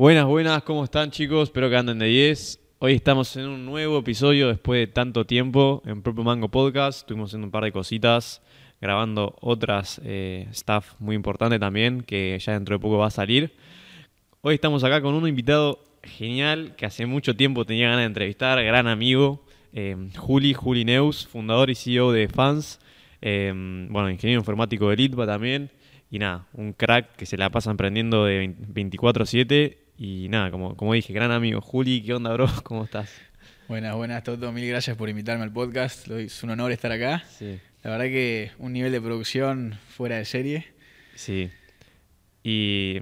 Buenas, buenas, ¿cómo están chicos? Espero que anden de 10. Hoy estamos en un nuevo episodio después de tanto tiempo en Propio Mango Podcast. Estuvimos haciendo un par de cositas, grabando otras eh, staff muy importante también, que ya dentro de poco va a salir. Hoy estamos acá con un invitado genial que hace mucho tiempo tenía ganas de entrevistar, gran amigo, eh, Juli, Juli Neus, fundador y CEO de Fans. eh, bueno, ingeniero informático de Litva también. Y nada, un crack que se la pasa emprendiendo de 24-7. Y nada, como, como dije, gran amigo. Juli, ¿qué onda, bro? ¿Cómo estás? Buenas, buenas, Toto. Mil gracias por invitarme al podcast. Es un honor estar acá. Sí. La verdad que un nivel de producción fuera de serie. Sí. Y,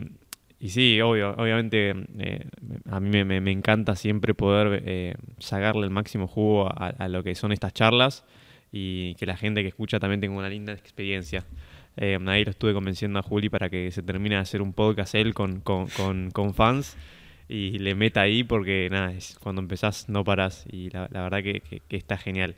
y sí, obvio, obviamente eh, a mí me, me- me encanta siempre poder eh, sacarle el máximo jugo a, a lo que son estas charlas y que la gente que escucha también tenga una linda experiencia. Eh, ahí lo estuve convenciendo a Juli para que se termine de hacer un podcast él con, con, fans y le meta ahí porque nada, es, cuando empezás no paras y la, verdad que, está genial.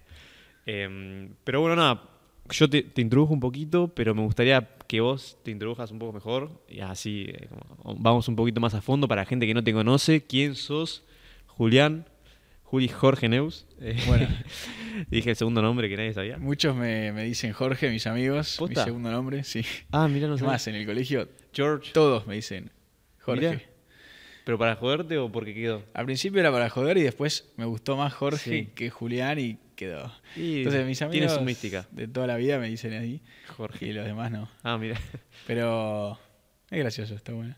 Eh, pero bueno, nada, yo te, introdujo un poquito, pero me gustaría que vos te introdujas un poco mejor y así eh, vamos un poquito más a fondo para gente que no te conoce. ¿Quién sos? Julián, Juli Jorge Neus. Eh, Bueno. dije el segundo nombre que nadie sabía. Muchos me, me dicen Jorge, mis amigos. ¿Posta? Mi segundo nombre, sí. Ah, mira, no sé. más, en el colegio George. todos me dicen Jorge. Mirá. ¿Pero para joderte o porque quedó? Al principio era para joder y después me gustó más Jorge Sí. que Julián y quedó. Y Entonces mis amigos Tiene su mística. de toda la vida me dicen así Jorge. y los demás no. Ah, mira. Pero es gracioso, está bueno.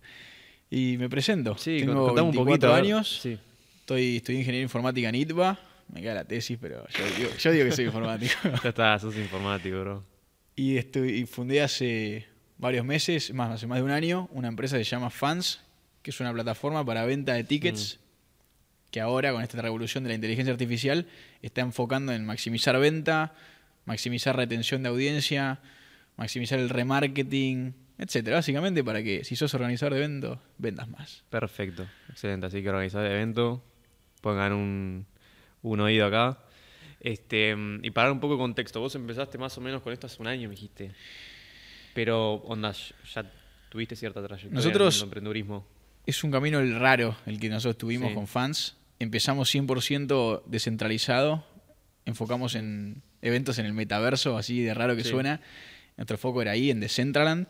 Y me presento. Sí, Tengo un 24 poquito. años. Sí. Estoy, estudié ingeniería informática en ITBA. Me queda la tesis, pero yo digo, yo digo que soy informático. Ya está, sos informático, bro. y, estu- y fundé hace varios meses, más hace más de un año, una empresa que se llama Fans, que es una plataforma para venta de tickets que ahora con esta revolución de la inteligencia artificial está enfocando en maximizar venta, maximizar retención de audiencia, maximizar el remarketing, etcétera, básicamente para que si sos organizador de eventos vendas más. Perfecto, excelente. Así que organizar evento, pongan un, un oído acá. Este, y para dar un poco de contexto, vos empezaste más o menos con esto hace un año, me dijiste. Pero, onda, ya tuviste cierta trayectoria Nosotros- en el emprendedurismo. Es un camino el raro el que nosotros tuvimos Sí. con fans. Empezamos 100% descentralizado, enfocamos en eventos en el metaverso, así de raro que Sí. suena. Nuestro foco era ahí, en Decentraland.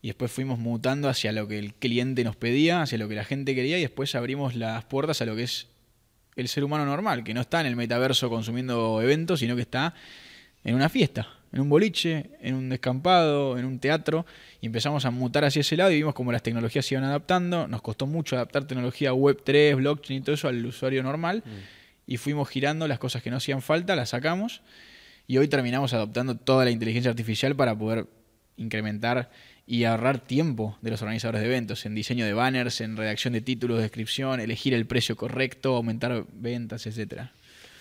Y después fuimos mutando hacia lo que el cliente nos pedía, hacia lo que la gente quería, y después abrimos las puertas a lo que es el ser humano normal, que no está en el metaverso consumiendo eventos, sino que está en una fiesta, en un boliche, en un descampado, en un teatro, y empezamos a mutar hacia ese lado y vimos cómo las tecnologías se iban adaptando. Nos costó mucho adaptar tecnología web 3, blockchain y todo eso al usuario normal, y fuimos girando las cosas que no hacían falta, las sacamos, y hoy terminamos adoptando toda la inteligencia artificial para poder incrementar y ahorrar tiempo de los organizadores de eventos, en diseño de banners, en redacción de títulos, descripción, elegir el precio correcto, aumentar ventas, etcétera.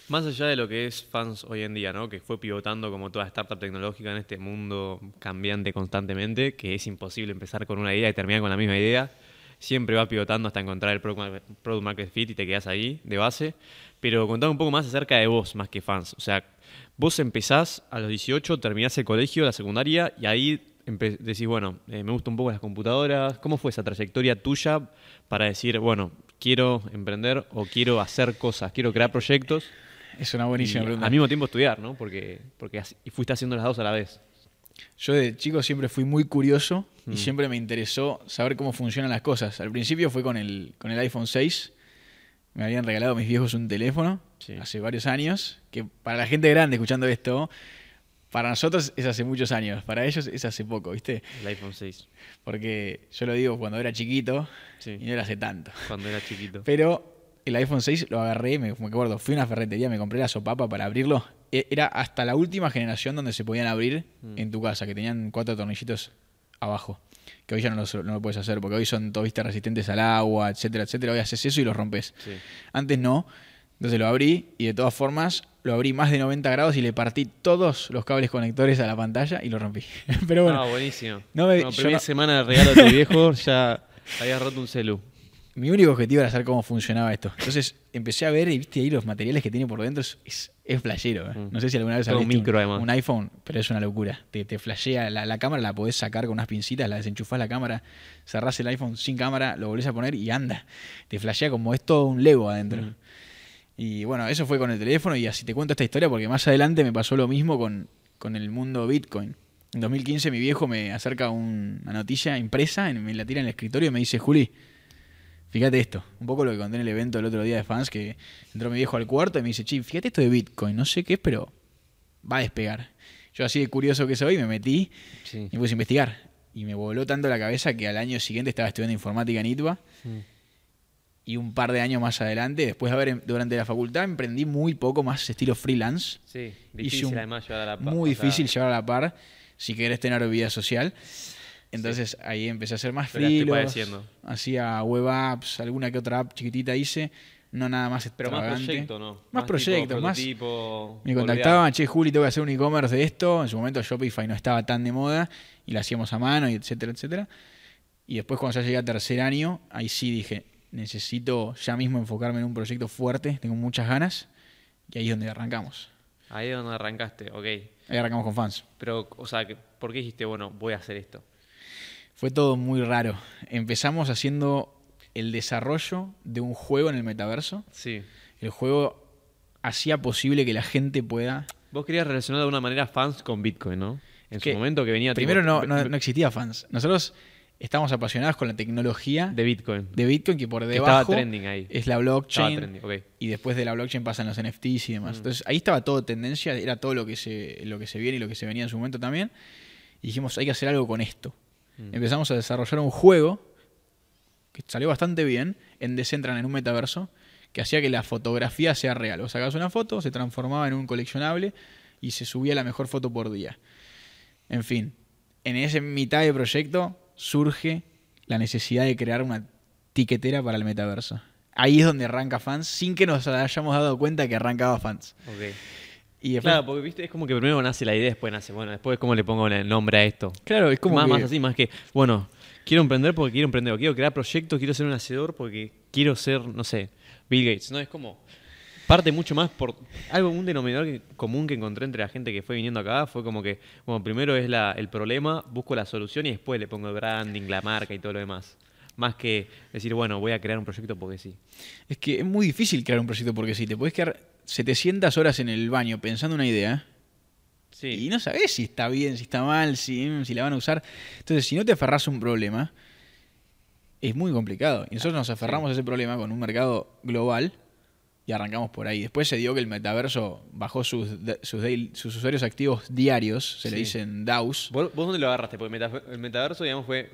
Más allá de lo que es fans hoy en día, ¿no? Que fue pivotando como toda startup tecnológica en este mundo cambiante constantemente, que es imposible empezar con una idea y terminar con la misma idea. Siempre va pivotando hasta encontrar el product market- fit y te quedas ahí de base. Pero contame un poco más acerca de vos, más que fans. O sea, vos empezás a los 18, terminás el colegio, la secundaria, y ahí empe- decís, bueno, eh, me gustan un poco las computadoras. ¿Cómo fue esa trayectoria tuya para decir, bueno, quiero emprender o quiero hacer cosas, quiero crear proyectos? Es una buenísima y pregunta. al mismo tiempo estudiar, ¿no? Porque, porque fuiste haciendo las dos a la vez. Yo de chico siempre fui muy curioso Mm. y siempre me interesó saber cómo funcionan las cosas. Al principio fue con el, con el iPhone 6. Me habían regalado mis viejos un teléfono Sí. hace varios años, que para la gente grande escuchando esto, para nosotros es hace muchos años, para ellos es hace poco, ¿viste? El iPhone 6. Porque yo lo digo cuando era chiquito Sí. y no era hace tanto. Cuando era chiquito. Pero el iPhone 6 lo agarré, me, me acuerdo, fui a una ferretería, me compré la sopapa para abrirlo. E- Era hasta la última generación donde se podían abrir Mm. en tu casa, que tenían cuatro tornillitos abajo. Que hoy ya no lo, no lo puedes hacer, porque hoy son todos viste, resistentes al agua, etcétera, etcétera. Hoy haces eso y los rompes. Sí. Antes no. Entonces lo abrí y de todas formas lo abrí más de 90 grados y le partí todos los cables conectores a la pantalla y lo rompí. Pero bueno, ah, buenísimo. no me- No, primera no- semana de regalo de tu viejo, ya habías roto un celu. mi único objetivo era saber cómo funcionaba esto. Entonces empecé a ver y viste ahí los materiales que tiene por dentro. Es, flashero. ¿eh? Mm. No sé si alguna vez has visto micro, un, un iPhone, pero es una locura. Te, te flashea. La, la cámara la podés sacar con unas pincitas, la desenchufás la cámara, cerrás el iPhone sin cámara, lo volvés a poner y anda. Te flashea como es todo un Lego adentro. Mm. Y bueno, eso fue con el teléfono y así te cuento esta historia porque más adelante me pasó lo mismo con, con el mundo Bitcoin. En 2015 mi viejo me acerca un- una noticia impresa, en- me la tira en el escritorio y me dice, Juli, fíjate esto. Un poco lo que conté en el evento el otro día de fans, que entró mi viejo al cuarto y me dice, chi, fíjate esto de Bitcoin, no sé qué es, pero va a despegar. Yo así de curioso que soy, me metí Sí. y me puse a investigar. Y me voló tanto la cabeza que al año siguiente estaba estudiando informática en ITBA. Y un par de años más adelante, después de haber em- durante la facultad, emprendí muy poco más estilo freelance. Sí, difícil un- además llevar a la pa- Muy o sea, difícil llevar a la par si querés tener vida social. Entonces ahí empecé a hacer más freelance, hacía web apps, alguna que otra app chiquitita hice, no nada más Pero más proyecto, ¿no? Más proyectos, más- Me contactaban, che, Juli, tengo que hacer un e-commerce de esto. En su momento Shopify no estaba tan de moda y lo hacíamos a mano, y etcétera, etcétera. Y después cuando ya llegué a tercer año, ahí sí dije, necesito ya mismo enfocarme en un proyecto fuerte, tengo muchas ganas. Y ahí es donde arrancamos. Ahí es donde arrancaste, ok. Ahí arrancamos con fans. Pero, o sea, ¿por qué dijiste, bueno, voy a hacer esto? Fue todo muy raro. Empezamos haciendo el desarrollo de un juego en el metaverso. Sí. El juego hacía posible que la gente pueda... Vos querías relacionar de una manera fans con Bitcoin, ¿no? En Que su momento que venía... tipo, Primero no, be- no, no existía fans. Nosotros estamos apasionados con la tecnología De Bitcoin. de Bitcoin que por debajo estaba trending ahí. es la Estaba blockchain trending, y después de la blockchain pasan los NFTs y demás. Mm. Entonces ahí estaba todo tendencia, era todo lo que se lo que se viene y lo que se venía en su momento también. Y dijimos, hay que hacer algo con esto. Mm. Empezamos a desarrollar un juego que salió bastante bien en Decentraland en un metaverso que hacía que la fotografía sea real. Vos sacabas una foto, se transformaba en un coleccionable y se subía la mejor foto por día. En fin, en ese mitad de proyecto surge la necesidad de crear una tiquetera para el metaverso. Ahí es donde arranca fans, sin que nos hayamos dado cuenta que arrancaba fans. Ok. Y después, Claro, porque viste, es como que primero nace la idea, después nace, bueno, después cómo le pongo el nombre a esto. claro, es como más, que- más así, más que, bueno, quiero emprender porque quiero emprender, o quiero crear proyectos, quiero ser un hacedor porque quiero ser, no sé, Bill Gates. No, es como, parte mucho más por algo, un denominador que- común que encontré entre la gente que fue viniendo acá, fue como que, bueno, primero es la, el problema, busco la solución y después le pongo el branding, la marca y todo lo demás. Más que decir, bueno, voy a crear un proyecto porque sí. Es que es muy difícil crear un proyecto porque si te puedes quedar 700 horas en el baño pensando una idea Sí. y no sabes si está bien, si está mal, si, mm, si la van a usar. Entonces, si no te aferras a un problema, es muy complicado. Y nosotros nos aferramos a ese problema con un mercado global y arrancamos por ahí. Después se dio que el metaverso bajó sus, sus, usuarios activos diarios, se le dicen DAOs. ¿Vos, vos dónde lo agarraste? Porque meta- el metaverso, digamos, fue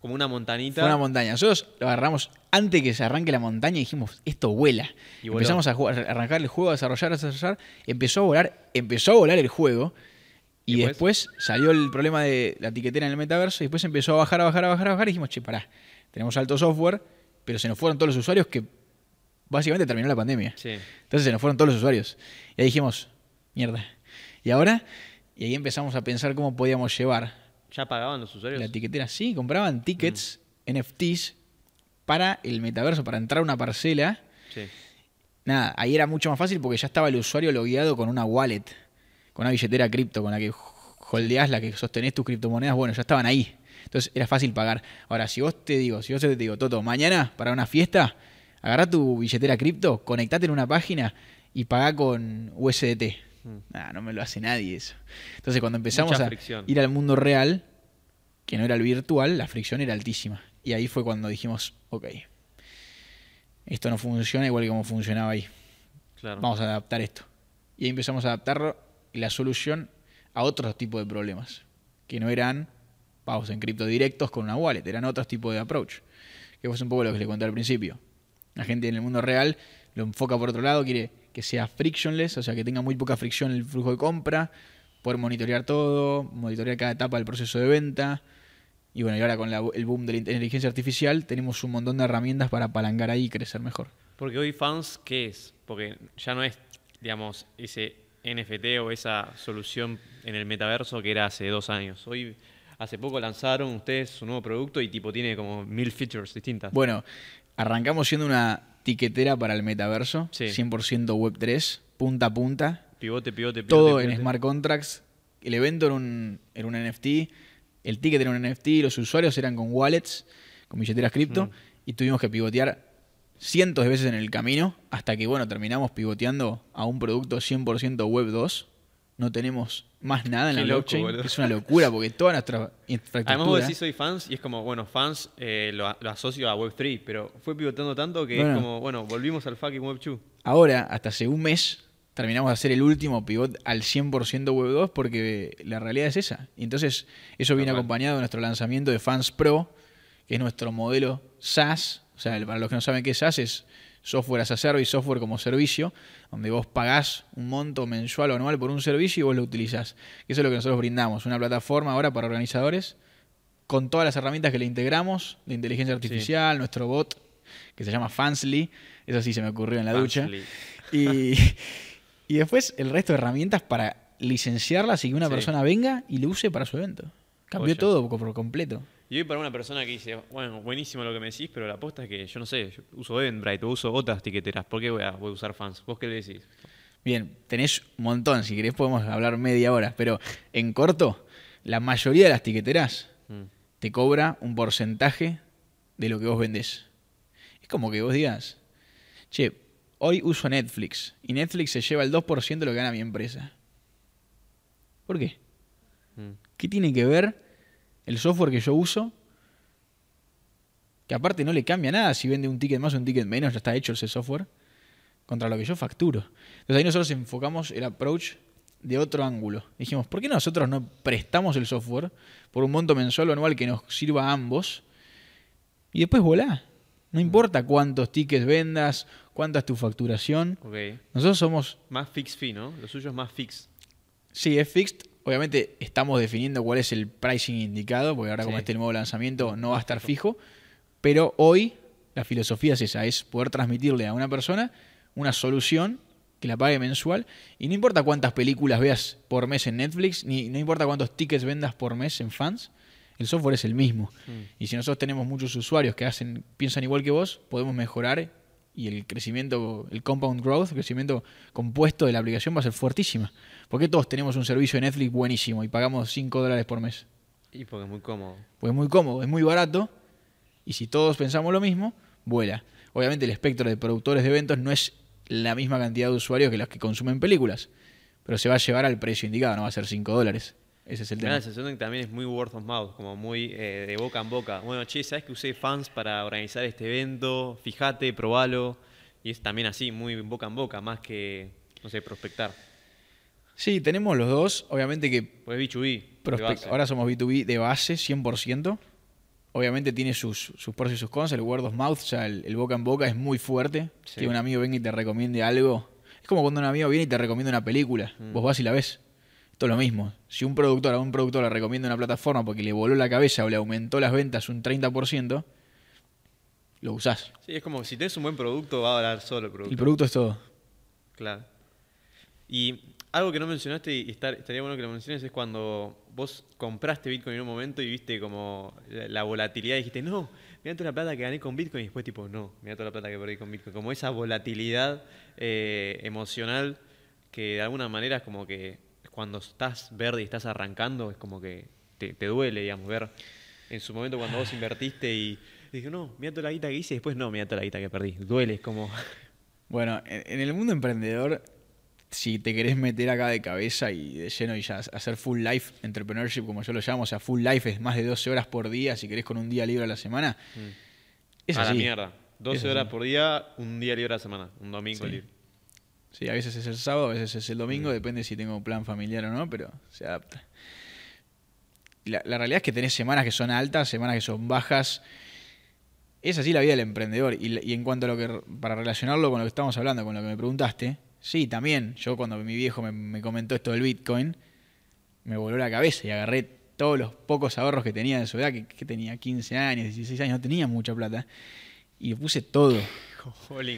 como una montanita. Fue una montaña. Nosotros lo agarramos antes que se arranque la montaña y dijimos, esto vuela. Y. Empezamos a, jugar, a arrancar el juego, a desarrollar, a desarrollar. Empezó a volar, empezó a volar el juego. Y, ¿Y después? salió el problema de la tiquetera en el metaverso. Y después empezó a bajar, a bajar, a bajar, a bajar. Y dijimos, che, pará, tenemos alto software, pero se nos fueron todos los usuarios que básicamente terminó la pandemia. Sí. Entonces se nos fueron todos los usuarios. Y ahí dijimos, mierda. ¿Y ahora? Y ahí empezamos a pensar cómo podíamos llevar ¿Ya pagaban los usuarios? la tiquetera, sí, compraban tickets, NFTs, para el metaverso, para entrar a una parcela. Sí. Nada, ahí era mucho más fácil porque ya estaba el usuario logueado con una wallet, con una billetera cripto, con la que holdeás, la que sostenés tus criptomonedas, bueno, ya estaban ahí. Entonces era fácil pagar. Ahora, si vos te digo, si vos te digo, Toto, mañana para una fiesta, agarrá tu billetera cripto, conectate en una página y pagá con USDT. Mm. Nah, no me lo hace nadie eso. Entonces cuando empezamos Mucha a fricción. ir al mundo real, que no era el virtual, la fricción era altísima. Y ahí fue cuando dijimos, ok, esto no funciona igual que como funcionaba ahí. Claro. Vamos a adaptar esto. Y ahí empezamos a adaptar la solución a otros tipos de problemas, que no eran pagos en cripto directos con una wallet, eran otros tipos de approach. Que fue un poco lo que le conté al principio. La gente en el mundo real lo enfoca por otro lado, quiere que sea frictionless, o sea, que tenga muy poca fricción el flujo de compra, poder monitorear todo, monitorear cada etapa del proceso de venta. Y bueno, y ahora con la- el boom de la inteligencia artificial tenemos un montón de herramientas para apalancar ahí y crecer mejor. Porque hoy fans, ¿qué es? Porque ya no es, digamos, ese NFT o esa solución en el metaverso que era hace dos años. Hoy, hace poco lanzaron ustedes su nuevo producto y tipo tiene como mil features distintas. Bueno, Arrancamos siendo una tiquetera para el metaverso, Sí. 100% Web3, punta a punta, Pivote, pivote, pivote. todo en smart contracts. El evento era un, era un NFT, el ticket era un NFT, los usuarios eran con wallets, con billeteras cripto, Mm. y tuvimos que pivotear cientos de veces en el camino hasta que, bueno, terminamos pivoteando a un producto 100% Web 2. No tenemos más nada en Qué la loco, blockchain, boludo. es una locura porque toda nuestra infraestructura... Además vos decís soy fans y es como, bueno, fans eh, lo, lo asocio a Web3, pero fue pivotando tanto que Bueno. es como, bueno, volvimos al fucking Web2. Ahora, hasta hace un mes, terminamos de hacer el último pivot al 100% Web 2 porque la realidad es esa. Y entonces, eso viene acompañado de nuestro lanzamiento de Fans Pro, que es nuestro modelo SaaS. O sea, para los que no saben qué es SaaS, es software as a service, software como servicio, donde vos pagás un monto mensual o anual por un servicio y vos lo utilizás. Eso es lo que nosotros brindamos, una plataforma ahora para organizadores con todas las herramientas que le integramos, de inteligencia artificial, nuestro bot, que se llama Fansly, eso sí se me ocurrió en la ducha. Y, y después el resto de herramientas para licenciarlas y que una Sí. persona venga y lo use para su evento. Cambió todo por completo. Y hoy para una persona que dice, bueno, buenísimo lo que me decís, pero la aposta es que yo no sé, yo uso Eventbrite o uso otras tiqueteras, ¿por qué voy a, voy a usar fans? ¿Vos qué le decís? Bien, tenés un montón, si querés podemos hablar media hora, pero en corto, la mayoría de las tiqueteras Mm. te cobra un porcentaje de lo que vos vendés. Es como que vos digas, che, hoy uso Netflix y Netflix se lleva el 2% de lo que gana mi empresa. ¿Por qué? Mm. ¿Qué tiene que ver el software que yo uso? Que aparte no le cambia nada si vende un ticket más o un ticket menos, ya está hecho ese software, contra lo que yo facturo. Entonces ahí nosotros enfocamos el approach de otro ángulo. Dijimos, ¿por qué nosotros no prestamos el software por un monto mensual o anual que nos sirva a ambos? Y después volá. No importa cuántos tickets vendas, cuánta es tu facturación. Nosotros somos Más fix fee, ¿no? Lo suyo es más fix. Sí, es fixed. Obviamente estamos definiendo cuál es el pricing indicado, porque ahora como este nuevo lanzamiento no va a estar fijo. Pero hoy la filosofía es esa, es poder transmitirle a una persona una solución que la pague mensual. Y no importa cuántas películas veas por mes en Netflix, ni no importa cuántos tickets vendas por mes en fans, el software es el mismo. Mm. Y si nosotros tenemos muchos usuarios que hacen, piensan igual que vos, podemos mejorar y el crecimiento, el compound growth, el crecimiento compuesto de la aplicación va a ser fuertísima. Porque todos tenemos un servicio de Netflix buenísimo y pagamos 5 dólares por mes? Y porque es muy cómodo. Pues es muy cómodo, es muy barato y si todos pensamos lo mismo, vuela. Obviamente el espectro de productores de eventos no es la misma cantidad de usuarios que los que consumen películas, pero se va a llevar al precio indicado, no va a ser 5 dólares. Ese es el Me da tema. la sensación de que también es muy word of mouth, como muy eh, de boca en boca. Bueno, che, ¿sabes que usé fans para organizar este evento? Fíjate, probalo. Y es también así, muy boca en boca, más que, no sé, prospectar. Sí, tenemos los dos, obviamente que Pues B2B. de Prospe- base. Ahora somos B2B de base, 100%. Obviamente tiene sus, sus pros y sus cons. El word of mouth, o sea, el, el boca en boca es muy fuerte. Sí. Que un amigo venga y te recomiende algo. Es como cuando un amigo viene y te recomienda una película. Mm. Vos vas y la ves. Es lo mismo. Si un productor a un productor le recomienda una plataforma porque le voló la cabeza o le aumentó las ventas un 30%, lo usás. Sí, es como si tenés un buen producto, va a hablar solo el producto. El producto es todo. Claro. Y algo que no mencionaste y estar- estaría bueno que lo menciones es cuando vos compraste Bitcoin en un momento y viste como la, la volatilidad y dijiste, no, mira toda la plata que gané con Bitcoin y después tipo, no, mira toda la plata que perdí con Bitcoin. Como esa volatilidad eh, emocional que de alguna manera es como que cuando estás verde y estás arrancando es como que te, te duele, digamos, ver en su momento cuando vos invertiste y dije, no, mira toda la guita que hice y después no, mira toda la guita que perdí. Duele, es como... Bueno, en, el mundo emprendedor, si te querés meter acá de cabeza y de lleno y ya hacer full life entrepreneurship, como yo lo llamo, o sea, full life es más de 12 horas por día, si querés con un día libre a la semana, es a así. la mierda. 12 Es horas así. por día, un día libre a la semana, un domingo Sí. libre. Sí, a veces es el sábado, a veces es el Mm. domingo, depende si tengo plan familiar o no, pero se adapta. La, la realidad es que tenés semanas que son altas, semanas que son bajas. Es así la vida del emprendedor. Y, en cuanto a lo que, para relacionarlo con lo que estamos hablando, con lo que me preguntaste, sí, también, yo cuando mi viejo me, me comentó esto del Bitcoin, me voló la cabeza y agarré todos los pocos ahorros que tenía de su edad, que, que tenía 15 años, 16 años, no tenía mucha plata, y le puse todo. All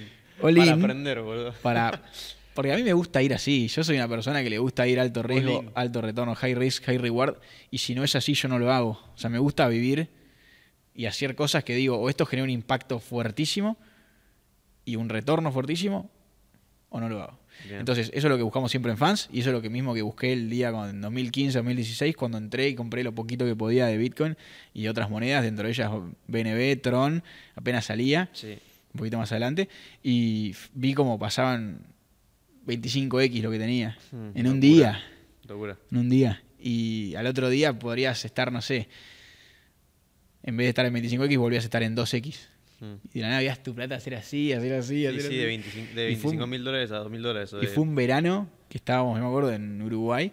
Para aprender, boludo. para porque a mí me gusta ir así. Yo soy una persona que le gusta ir alto riesgo, alto retorno, high risk, high reward. Y si no es así, yo no lo hago. O sea, me gusta vivir y hacer cosas que digo, o esto genera un impacto fuertísimo y un retorno fuertísimo, o no lo hago. Bien. Entonces, eso es lo que buscamos siempre en fans y eso es lo que mismo que busqué el día en 2015, 2016, cuando entré y compré lo poquito que podía de Bitcoin y otras monedas, dentro de ellas BNB, Tron, apenas salía, Sí. Un poquito más adelante, y vi cómo pasaban 25x lo que tenía Mm, en un día, Locura. en un día. Y al otro día podrías estar, no sé, en vez de estar en 25x, volvías a estar en 2x. Mm. Y de la nada veías tu plata hacer así, hacer así, Sí, hacer sí, así. de 25 de Y fue un- 25 mil dólares a 2 mil dólares. Y de- fue un verano que estábamos, me acuerdo, en Uruguay.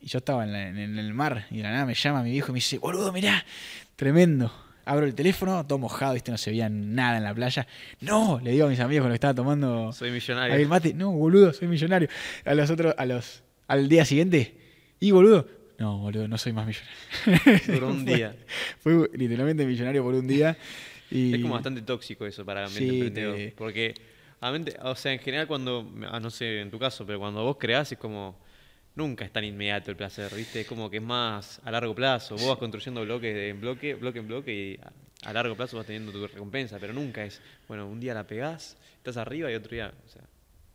Y yo estaba en, la- en el mar. Y de la nada me llama mi viejo y me dice, boludo, mirá, tremendo. Abro el teléfono, todo mojado, ¿viste? No se veía nada en la playa. No, le digo a mis amigos que estaba tomando Soy millonario. el mate. No, boludo, soy millonario. A los otros, a los, al día siguiente, y boludo, no, boludo, no soy más millonario. Duró un día. Fue literalmente millonario por un día. Y Es como bastante tóxico eso para el ambiente Sí, emprendedor. te- Porque, o sea, en general cuando, ah, no sé, en tu caso, pero cuando vos creás es como, nunca es tan inmediato el placer, ¿viste? Es como que es más a largo plazo. Vos vas construyendo bloques de- en bloque, bloque en bloque y a, largo plazo vas teniendo tu recompensa, pero nunca es, bueno, un día la pegás, estás arriba y otro día, o sea,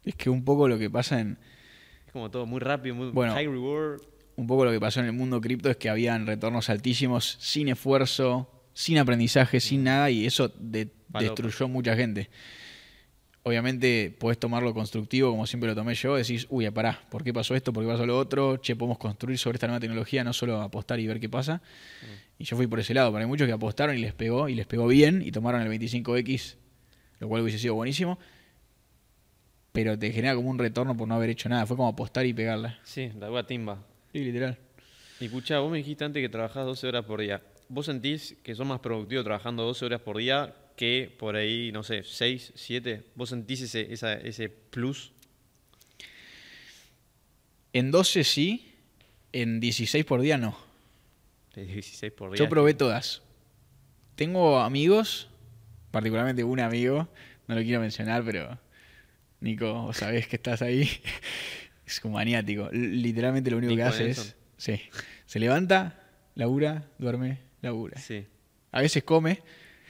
es que un poco lo que pasa en, es como todo muy rápido, muy Bueno. high reward. un poco lo que pasó en el mundo cripto es que habían retornos altísimos sin esfuerzo, sin aprendizaje, sin nada y eso de- destruyó mucha gente. Obviamente podés tomarlo constructivo como siempre lo tomé yo, decís, uy, pará, ¿por qué pasó esto? ¿Por qué pasó lo otro? Che, podemos construir sobre esta nueva tecnología, no solo apostar y ver qué pasa. Y yo fui por ese lado, pero hay muchos que apostaron y les pegó, y les pegó bien, y tomaron el 25X, lo cual hubiese sido buenísimo. Pero te genera como un retorno por no haber hecho nada. Fue como apostar y pegarla. Sí, la agua timba. Sí, literal. Y escuchá, vos me dijiste antes que trabajás 12 horas por día. ¿Vos sentís que sos más productivo trabajando 12 horas por día que por ahí, no sé, 6, 7? ¿Vos sentís ese, esa- ese plus? En 12 sí, en 16 por día no. De 16 por día. Yo probé todas. Tengo amigos, particularmente un amigo, no lo quiero mencionar, pero Nico, vos sabés que estás ahí. es como maniático. Literalmente lo único que Nico hace Nelson. es. Sí. Se levanta, labura, duerme, labura. Sí. A veces come.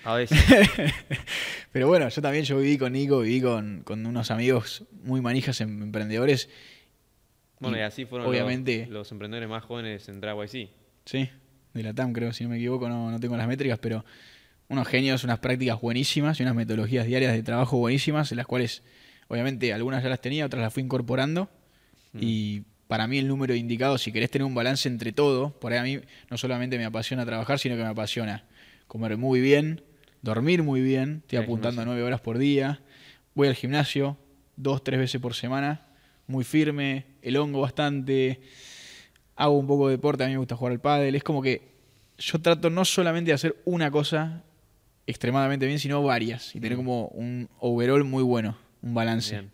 A veces. Pero bueno, yo también yo viví con Nico, viví con, con unos amigos muy manijas em- emprendedores. Bueno, Y y así fueron obviamente- los, los emprendedores más jóvenes en DraGYC. Sí, de la TAM creo, si no me equivoco, no, no tengo las métricas, pero unos genios, unas prácticas buenísimas y unas metodologías diarias de trabajo buenísimas, en las cuales obviamente algunas ya las tenía, otras las fui incorporando. Y para mí el número indicado, si querés tener un balance entre todo, por ahí a mí no solamente me apasiona trabajar, sino que me apasiona comer muy bien, dormir muy bien, estoy apuntando a horas por día, voy al gimnasio dos, tres veces por semana, muy firme, el hongo bastante, hago un poco de deporte, a mí me gusta jugar al pádel, es como que yo trato no solamente de hacer una cosa extremadamente bien, sino varias y tener como un overall muy bueno, un balance. Bien.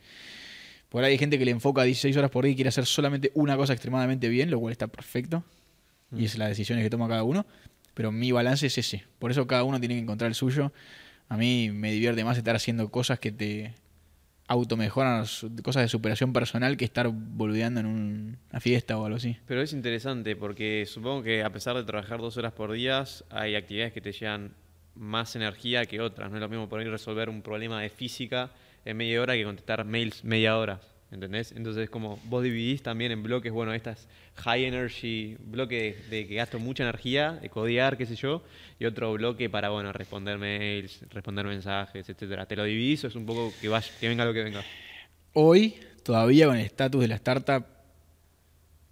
Por ahí hay gente que le enfoca 16 horas por día y quiere hacer solamente una cosa extremadamente bien, lo cual está perfecto. Y es las decisiones que toma cada uno. Pero mi balance es ese. Por eso cada uno tiene que encontrar el suyo. A mí me divierte más estar haciendo cosas que te automejoran, cosas de superación personal, que estar boludeando en un- una fiesta o algo así. Pero es interesante porque supongo que a pesar de trabajar dos horas por día, hay actividades que te llevan más energía que otras. No es lo mismo ahí resolver un problema de física en media hora que contestar mails media hora. ¿Entendés? Entonces, como vos dividís también en bloques, bueno, estas high energy, bloque de, que gasto mucha energía, de codear, qué sé yo, y otro bloque para, bueno, responder mails, responder mensajes, etcétera. ¿Te lo dividís o es un poco que vaya, que venga lo que venga? Hoy, todavía con el estatus de la startup,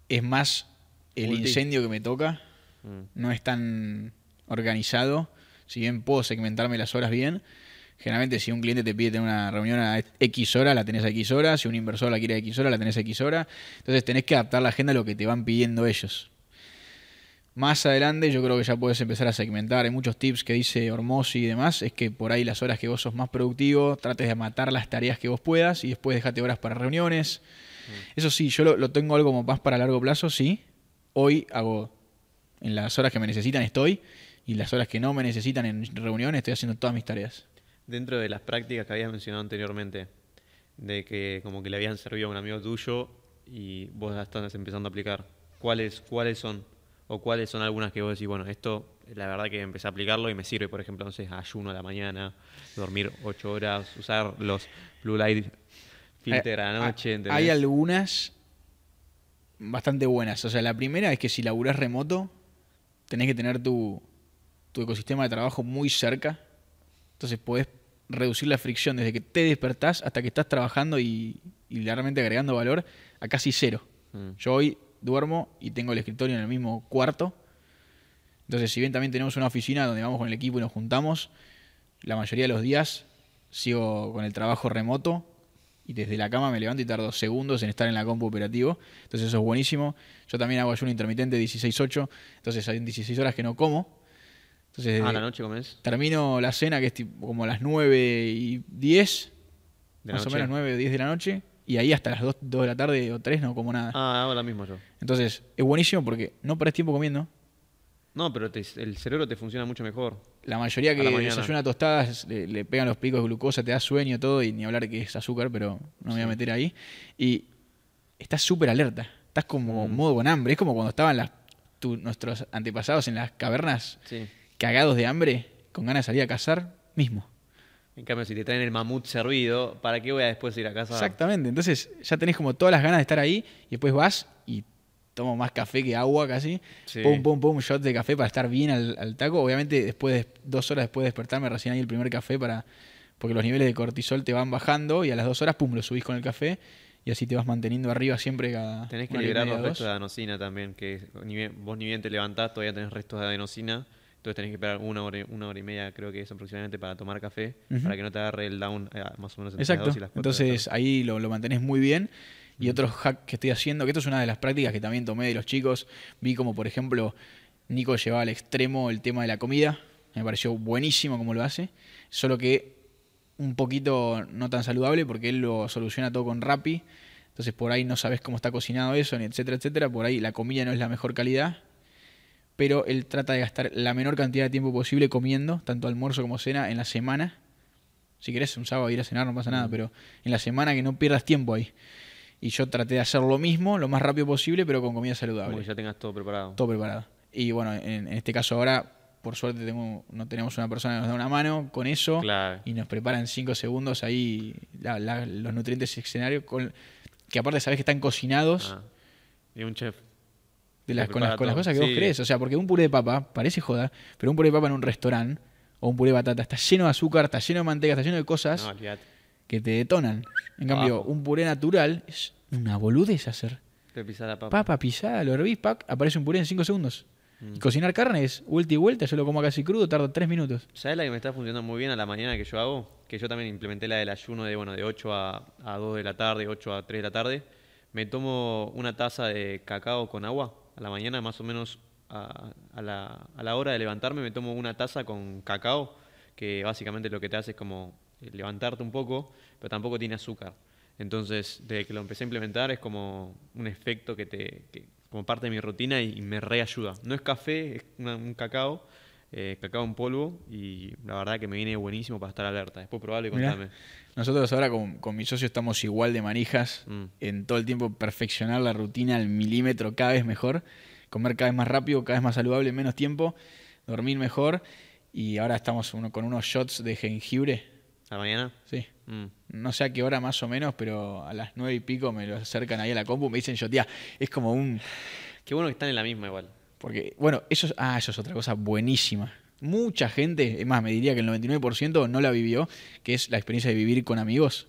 es más el Multi. incendio que me toca. Mm. no es tan organizado. Si bien puedo segmentarme las horas bien, generalmente si un cliente te pide tener una reunión a X hora, la tenés a X hora. Si un inversor la quiere a X hora, la tenés a X hora. Entonces tenés que adaptar la agenda a lo que te van pidiendo ellos. Más adelante yo creo que ya puedes empezar a segmentar. Hay muchos tips que dice Hormozy y demás. Es que por ahí las horas que vos sos más productivo, trates de matar las tareas que vos puedas y después dejate horas para reuniones. Eso sí, yo lo, lo tengo algo como más para largo plazo, sí. Hoy hago, en las horas que me necesitan estoy y las horas que no me necesitan en reuniones estoy haciendo todas mis tareas. Dentro de las prácticas que habías mencionado anteriormente, de que como que le habían servido a un amigo tuyo y vos las estás empezando a aplicar, ¿cuáles, cuáles son? ¿O cuáles son algunas que vos decís, bueno, esto la verdad que empecé a aplicarlo y me sirve, por ejemplo, entonces ayuno a la mañana, dormir 8 horas, usar los blue light filter a la noche. Hay algunas bastante buenas. O sea, la primera es que si laburás remoto, tenés que tener tu, tu ecosistema de trabajo muy cerca. Entonces podés reducir la fricción desde que te despertás hasta que estás trabajando y, y realmente agregando valor a casi cero. Mm. Yo hoy duermo y tengo el escritorio en el mismo cuarto. Entonces, si bien también tenemos una oficina donde vamos con el equipo y nos juntamos, la mayoría de los días sigo con el trabajo remoto y desde la cama me levanto y tardo segundos en estar en la compu operativo. Entonces eso es buenísimo. Yo también hago ayuno intermitente 16-8, entonces hay 16 horas que no como. Entonces Ah, la noche comes. termino la cena que es tipo como a las 9 y 10, De más noche. o menos 9 o 10 de la noche, y ahí hasta las 2, 2 de la tarde o 3 no como nada. Ah, hago la misma yo. Entonces es buenísimo porque no perdés tiempo comiendo. No, pero te- el cerebro te funciona mucho mejor. La mayoría la que mañana. desayuna tostadas le, le pegan los picos de glucosa, te da sueño todo, y ni hablar que es azúcar, pero no me voy a meter ahí. Y estás súper alerta. Estás como Mm. modo con hambre. Es como cuando estaban las, tu- nuestros antepasados en las cavernas Sí. Cagados de hambre, con ganas de salir a cazar, mismo. En cambio, si te traen el mamut servido, ¿para qué voy a después ir a casa? Exactamente. Entonces ya tenés como todas las ganas de estar ahí, y después vas y tomo más café que agua casi. Sí. Pum, pum, pum, shot de café para estar bien al, al taco. Obviamente, después de, dos horas después de despertarme, recién ahí el primer café para. Porque los niveles de cortisol te van bajando y a las dos horas, pum, lo subís con el café y así te vas manteniendo arriba siempre cada. Tenés que liberar los restos de adenosina también, que ni bien- vos ni bien te levantás, todavía tenés restos de adenosina. Entonces tenés que esperar una hora, y- una hora y media, creo que es aproximadamente, para tomar café, para que no te agarre el down eh, más o menos entre Exacto. las 2 y las 4 de la Entonces ahí lo, lo mantenés muy bien. Y otro hack que estoy haciendo, que esto es una de las prácticas que también tomé de los chicos, vi como por ejemplo Nico llevaba al extremo el tema de la comida, me pareció buenísimo como lo hace, solo que un poquito no tan saludable porque él lo soluciona todo con Rappi, entonces por ahí no sabes cómo está cocinado eso, ni etcétera, etcétera, por ahí la comida no es la mejor calidad, pero él trata de gastar la menor cantidad de tiempo posible comiendo, tanto almuerzo como cena, en la semana. Si querés un sábado ir a cenar no pasa nada, Mm. pero en la semana que no pierdas tiempo ahí. Y yo traté de hacer lo mismo, lo más rápido posible, pero con comida Como saludable. que ya tengas todo preparado. Todo preparado. Y bueno, en, en este caso ahora, por suerte, tengo, no tenemos una persona que nos da una mano con eso Claro. y nos prepara en 5 segundos ahí la- la- los nutrientes escenarios, que aparte sabes que están cocinados Ah. Y un chef. De las, con, las, con cosas que vos crees. O sea, porque un puré de papa, parece joda, pero un puré de papa en un restaurante o un puré de batata está lleno de azúcar, está lleno de manteca, está lleno de cosas No, que te detonan. En cambio, Abajo. un puré natural es una boludez hacer. Te la papa. Papa pisada, lo hervís, pac, aparece un puré en 5 segundos. Mm. Y cocinar carne es vuelta y vuelta, yo lo como casi crudo, tarda 3 minutos. ¿Sabes la que me está funcionando muy bien a la mañana que yo hago? Que yo también implementé la del ayuno de, bueno, de 8 a, a 2 de la tarde, 8 a 3 de la tarde. Me tomo una taza de cacao con agua a la mañana, más o menos a, la, a la hora de levantarme, me tomo una taza con cacao, que básicamente lo que te hace es como eh, levantarte un poco, pero tampoco tiene azúcar. Entonces, desde que lo empecé a implementar es como un efecto que te, como parte de mi rutina y, me reayuda. No es café, es un cacao, eh, cacao en polvo y la verdad que me viene buenísimo para estar alerta. Después probable y Mirá. contame. Nosotros ahora con, con mi socio estamos igual de manijas Mm. en todo el tiempo perfeccionar la rutina al milímetro cada vez mejor, comer cada vez más rápido, cada vez más saludable en menos tiempo, dormir mejor y ahora estamos uno, con unos shots de jengibre, ¿A la mañana? sí. Mm. No sé a qué hora más o menos, pero a las nueve y pico me lo acercan ahí a la compu, me dicen yo, tía, es como un... Qué bueno que están en la misma igual. Porque, bueno, eso es, ah, eso es otra cosa buenísima. Mucha gente, es más, me diría que el 99% no la vivió, que es la experiencia de vivir con amigos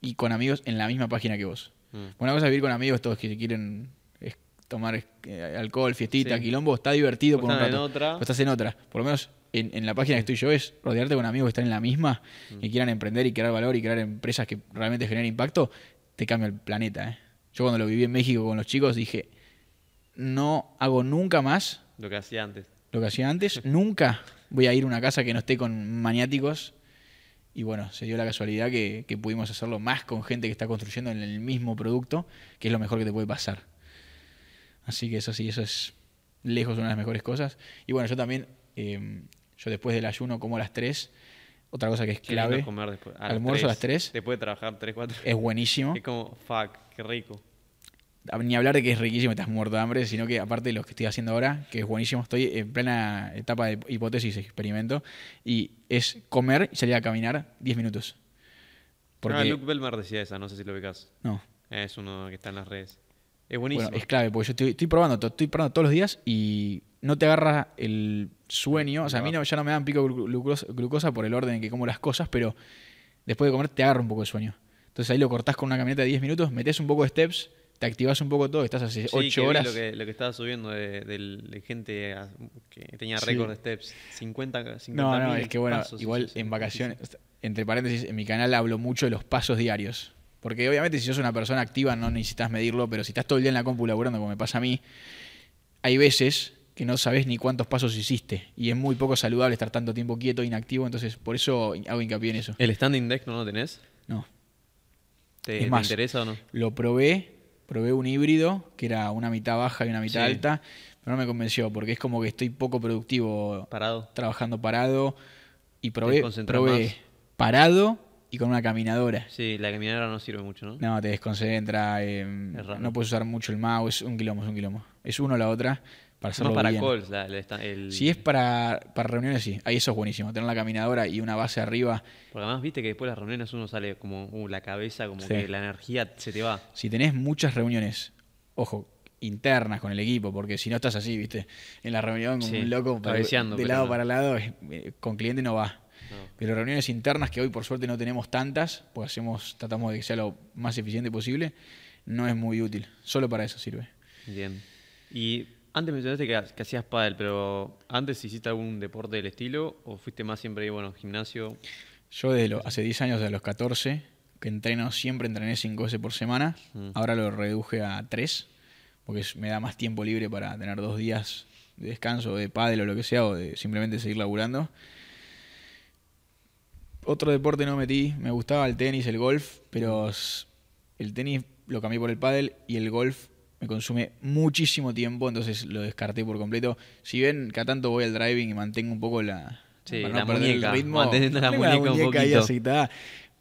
y con amigos en la misma página que vos. Mm. Una cosa es vivir con amigos, todos que quieren es, tomar eh, alcohol, fiestita, Sí. quilombo, está divertido por un estás en rato. otra. Vos estás en otra. Por lo menos en, en la página que estoy yo es rodearte con amigos que están en la misma Mm. y quieran emprender y crear valor y crear empresas que realmente generen impacto, te cambia el planeta. ¿eh? Yo cuando lo viví en México con los chicos dije, no hago nunca más Lo que hacía antes. lo que hacía antes. Nunca voy a ir a una casa que no esté con maniáticos. Y bueno, se dio la casualidad que, que pudimos hacerlo más con gente que está construyendo en el mismo producto, que es lo mejor que te puede pasar. Así que eso sí, eso es lejos una de las mejores cosas. Y bueno, yo también, eh, yo después del ayuno como a las 3. Otra cosa que es clave, comer después. A Almuerzo a las tres. Después de trabajar 3, 4. es buenísimo. Es como, fuck, qué rico. Ni hablar de que es riquísimo, estás muerto de hambre, sino que aparte de lo que estoy haciendo ahora, que es buenísimo, estoy en plena etapa de hipótesis, experimento, y es comer y salir a caminar 10 minutos. Porque... Ah, Luke Belmar decía esa, no sé si lo ubicas. No. Es uno que está en las redes. Es buenísimo. Bueno, es clave, porque yo estoy, estoy probando, estoy probando todos los días y no te agarra el sueño. O sea, a mí no, ya no me dan pico glucosa, glucosa por el orden en que como las cosas, pero después de comer te agarra un poco de sueño. Entonces ahí lo cortás con una camioneta de 10 minutos, metes un poco de steps, te activas un poco todo, estás hace 8 horas. Lo que, lo que estaba subiendo de, gente que tenía récord de steps, 50, 50 No, no, es que bueno, igual en vacaciones, entre paréntesis, en mi canal hablo mucho de los pasos diarios. Porque obviamente si sos una persona activa no necesitas medirlo, pero si estás todo el día en la compu laburando, como me pasa a mí, hay veces que no sabes ni cuántos pasos hiciste. Y es muy poco saludable estar tanto tiempo quieto, inactivo, entonces por eso hago hincapié en eso. ¿El standing deck no lo tenés? No. ¿Te, interesa o no? Lo probé, probé un híbrido, que era una mitad baja y una mitad alta, pero no me convenció, porque es como que estoy poco productivo parado. trabajando parado. Y probé, probé parado y con una caminadora. Sí, la caminadora no sirve mucho, ¿no? No, te desconcentra, eh, no puedes usar mucho el mouse, es un quilombo, es un quilombo. Es uno o la otra para hacerlo no para bien. calls, el... Si es para, para reuniones, sí. Ahí eso es buenísimo. Tener la caminadora y una base arriba. Porque además viste que después de las reuniones uno sale como uh, la cabeza, como que la energía se te va. Si tenés muchas reuniones, ojo, internas con el equipo, porque si no estás así, viste, en la reunión como un loco, de lado para lado, eh, con cliente no va. Pero reuniones internas, que hoy por suerte no tenemos tantas, pues hacemos, tratamos de que sea lo más eficiente posible, no es muy útil. Solo para eso sirve. Bien. Y antes mencionaste que, que hacías pádel, pero ¿antes hiciste algún deporte del estilo o fuiste más siempre, bueno, gimnasio? Yo desde lo, hace 10 años, desde los 14, que entreno, siempre entrené 5 veces por semana. Mm. Ahora lo reduje a 3, porque me da más tiempo libre para tener dos días de descanso, de pádel o lo que sea, o de simplemente seguir laburando. Otro deporte no metí, me gustaba el tenis, el golf, pero el tenis lo cambié por el pádel y el golf me consume muchísimo tiempo, entonces lo descarté por completo. Si ven, cada tanto voy al driving y mantengo un poco la, la muñeca, manteniendo la muñeca, un poquito. Ahí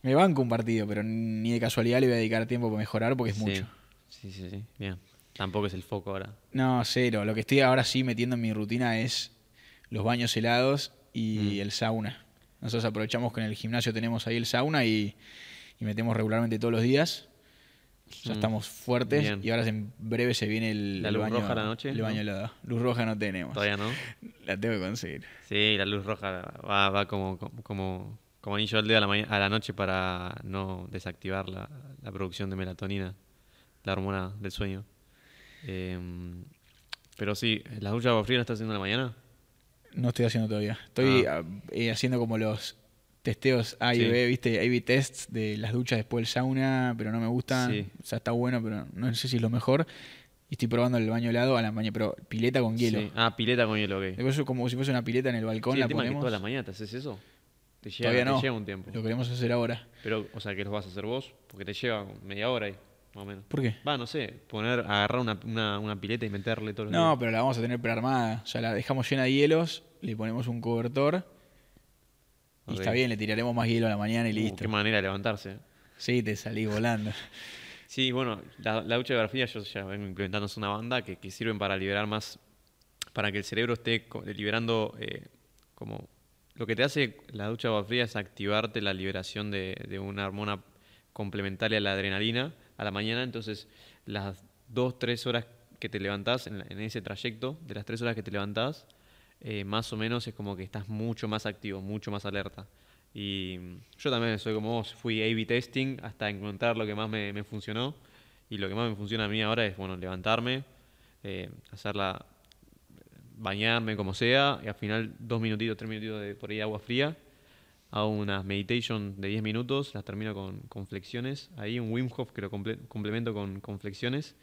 Me banco un partido, pero ni de casualidad le voy a dedicar tiempo para mejorar porque es mucho. Sí, sí, sí, bien. Tampoco es el foco ahora. No, cero. Lo que estoy ahora sí metiendo en mi rutina es los baños helados y mm. el sauna. Nosotros aprovechamos que en el gimnasio tenemos ahí el sauna y, metemos regularmente todos los días. Ya mm. estamos fuertes y ahora en breve se viene el, ¿La luz baño, roja la noche? El baño helado. Luz roja no tenemos. Todavía no. La tengo que conseguir. Sí, la luz roja va, va como, como, como anillo al dedo a la, a la noche para no desactivar la, la, producción de melatonina, la hormona del sueño. Em, pero sí, ¿la ducha agua fría la estás haciendo en la mañana? No estoy haciendo todavía. Estoy ah. eh, haciendo como los testeos A y B, ¿viste? A-B tests de las duchas después del sauna, pero no me gusta. O sea, está bueno, pero no sé si es lo mejor. Y estoy probando el baño helado a la mañana, pero pileta con hielo. Ah, pileta con hielo, ok. Después como si fuese una pileta en el balcón. la ponemos. que todas las mañanas te haces eso. Te lleva, Todavía no. Te lleva un tiempo. Lo queremos hacer ahora. Pero, o sea, que lo vas a hacer vos, porque te lleva media hora ahí. Más o menos. ¿Por qué? Va, no sé, poner, agarrar una, una, una pileta y meterle todo los No, pero la vamos a tener prearmada. O sea, la dejamos llena de hielos, le ponemos un cobertor y está bien, le tiraremos más hielo a la mañana y uh, listo. Qué manera de levantarse. Sí, te salís volando. sí, bueno, la, ducha de grafía yo ya vengo implementando una banda que, que, sirven para liberar más, para que el cerebro esté liberando eh, como... Lo que te hace la ducha de agua fría es activarte la liberación de, de una hormona complementaria a la adrenalina a la mañana, entonces las dos, tres horas que te levantás en, ese trayecto, de las tres horas que te levantás, eh, más o menos es como que estás mucho más activo, mucho más alerta. Y yo también soy como vos, fui A-B testing hasta encontrar lo que más me, funcionó. Y lo que más me funciona a mí ahora es, bueno, levantarme, eh, hacerla, bañarme como sea, y al final dos minutitos, tres minutitos de por ahí agua fría, hago unas meditation de 10 minutos, las termino con, con, flexiones. Ahí un Wim Hof que lo complemento con, con, flexiones.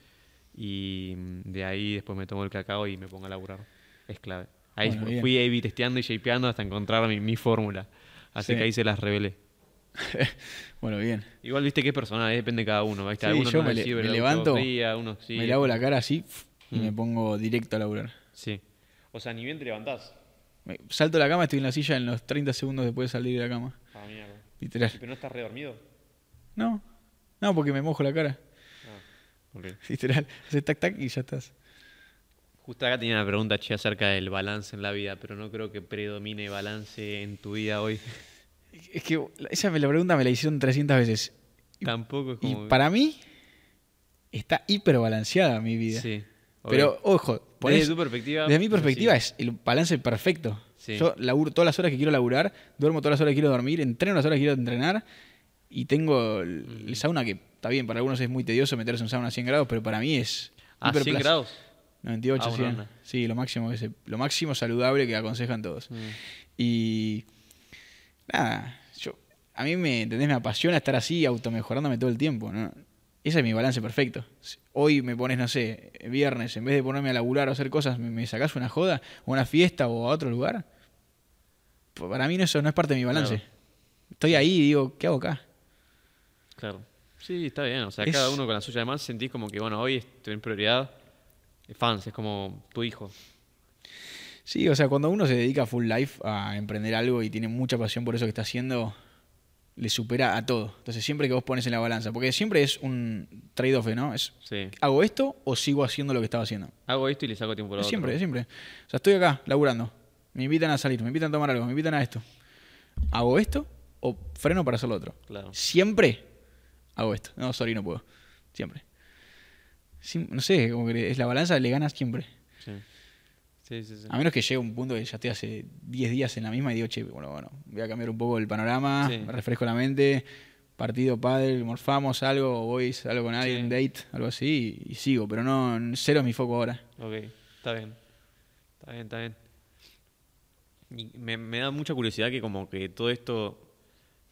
Y de ahí después me tomo el cacao y me pongo a laburar. Es clave. Ahí fui A-B testeando y shapeando hasta encontrar mi, mi fórmula. Así que ahí se las revelé. bueno, bien. Igual viste que es personal, depende de cada uno. Sí, yo me, levanto, me lavo la cara así y me mm. pongo directo a laburar. Sí. O sea, ni bien te levantás. Salto de la cama, estoy en la silla en los 30 segundos después de salir de la cama. Ah, Literal. ¿Pero no estás redormido? No. No, porque me mojo la cara. Ah. Literal. Haces tac tac y ya estás. Justo acá tenía una pregunta, che, acerca del balance en la vida, pero no creo que predomine balance en tu vida hoy. Es que esa me la pregunta me la hicieron 300 veces. Y- Tampoco es Y como... para mí está hiper balanceada mi vida. Sí. Pero ojo, Desde tu perspectiva... desde mi perspectiva sí. es el balance perfecto. Sí. Yo laburo todas las horas que quiero laburar, duermo todas las horas que quiero dormir, entreno las horas que quiero entrenar y tengo el, el sauna que está bien, para algunos es muy tedioso meterse en un sauna a 100 grados, pero para mí es ¿A hiper 100 plac- grados? 98, Ah, bueno, 100. anda. Sí, lo máximo, que se- lo máximo saludable que aconsejan todos. Mm. Y nada, yo a mí me, ¿entendés? me apasiona estar así automejorándome todo el tiempo, ¿no? Ese es mi balance perfecto. Hoy me pones, no sé, viernes, en vez de ponerme a laburar o hacer cosas, me, me sacás una joda, o una fiesta o a otro lugar. Pues para mí no, eso no es parte de mi balance. Claro. Estoy ahí y digo, ¿qué hago acá? Claro. Sí, está bien. O sea, Es- cada uno con la suya. Además, sentís como que, bueno, hoy es tu prioridad. Fans, es como tu hijo. Sí, o sea, cuando uno se dedica full life a emprender algo y tiene mucha pasión por eso que está haciendo, le supera a todo. Entonces, siempre que vos pones en la balanza, porque siempre es un trade-off, ¿no? Es, Sí. ¿hago esto o sigo haciendo lo que estaba haciendo? Hago esto y le saco tiempo a lo siempre, otro. siempre. O sea, estoy acá, laburando. Me invitan a salir, me invitan a tomar algo, me invitan a esto. ¿Hago esto o freno para hacer lo otro? Claro. Siempre hago esto. No, sorry, no puedo. Siempre. Sim- no sé, como que es la balanza le ganas siempre. Sí. Sí, sí, sí. A menos que llegue un punto que ya estoy hace 10 días en la misma y digo, che, bueno, bueno, voy a cambiar un poco el panorama, Sí. me refresco la mente, partido, padre, morfamos algo, voy, salgo con alguien, Sí. date, algo así, y, y sigo, pero no, cero es mi foco ahora. Ok, está bien. Está bien, está bien. Y me, me da mucha curiosidad que como que todo esto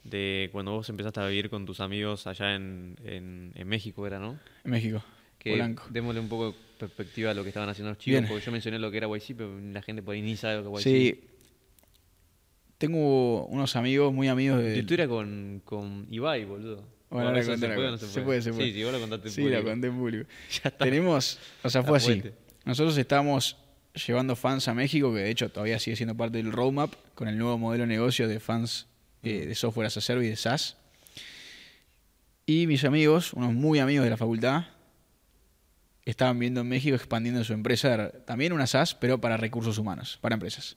de cuando vos empezaste a vivir con tus amigos allá en, en, en México era, ¿no? En México, Que Polanco. démosle un poco de perspectiva a lo que estaban haciendo los chicos, Bien. porque yo mencioné lo que era YC, pero la gente por ahí ni sabe lo que es YC. Sí, tengo unos amigos, muy amigos de... Historia con, con Ibai, boludo. Bueno, ahora ¿eso conté se puede no se Se puede? puede, se puede. Sí, sí, vos lo contaste en Sí, público. conté en público. Ya está. Tenemos, o sea, fue así. Nosotros estábamos llevando fans a México, que de hecho todavía sigue siendo parte del roadmap, con el nuevo modelo de negocio de fans eh, de software as a service, de SaaS. Y mis amigos, unos muy amigos de la facultad, estaban viendo en México expandiendo su empresa, también una SaaS, pero para recursos humanos, para empresas.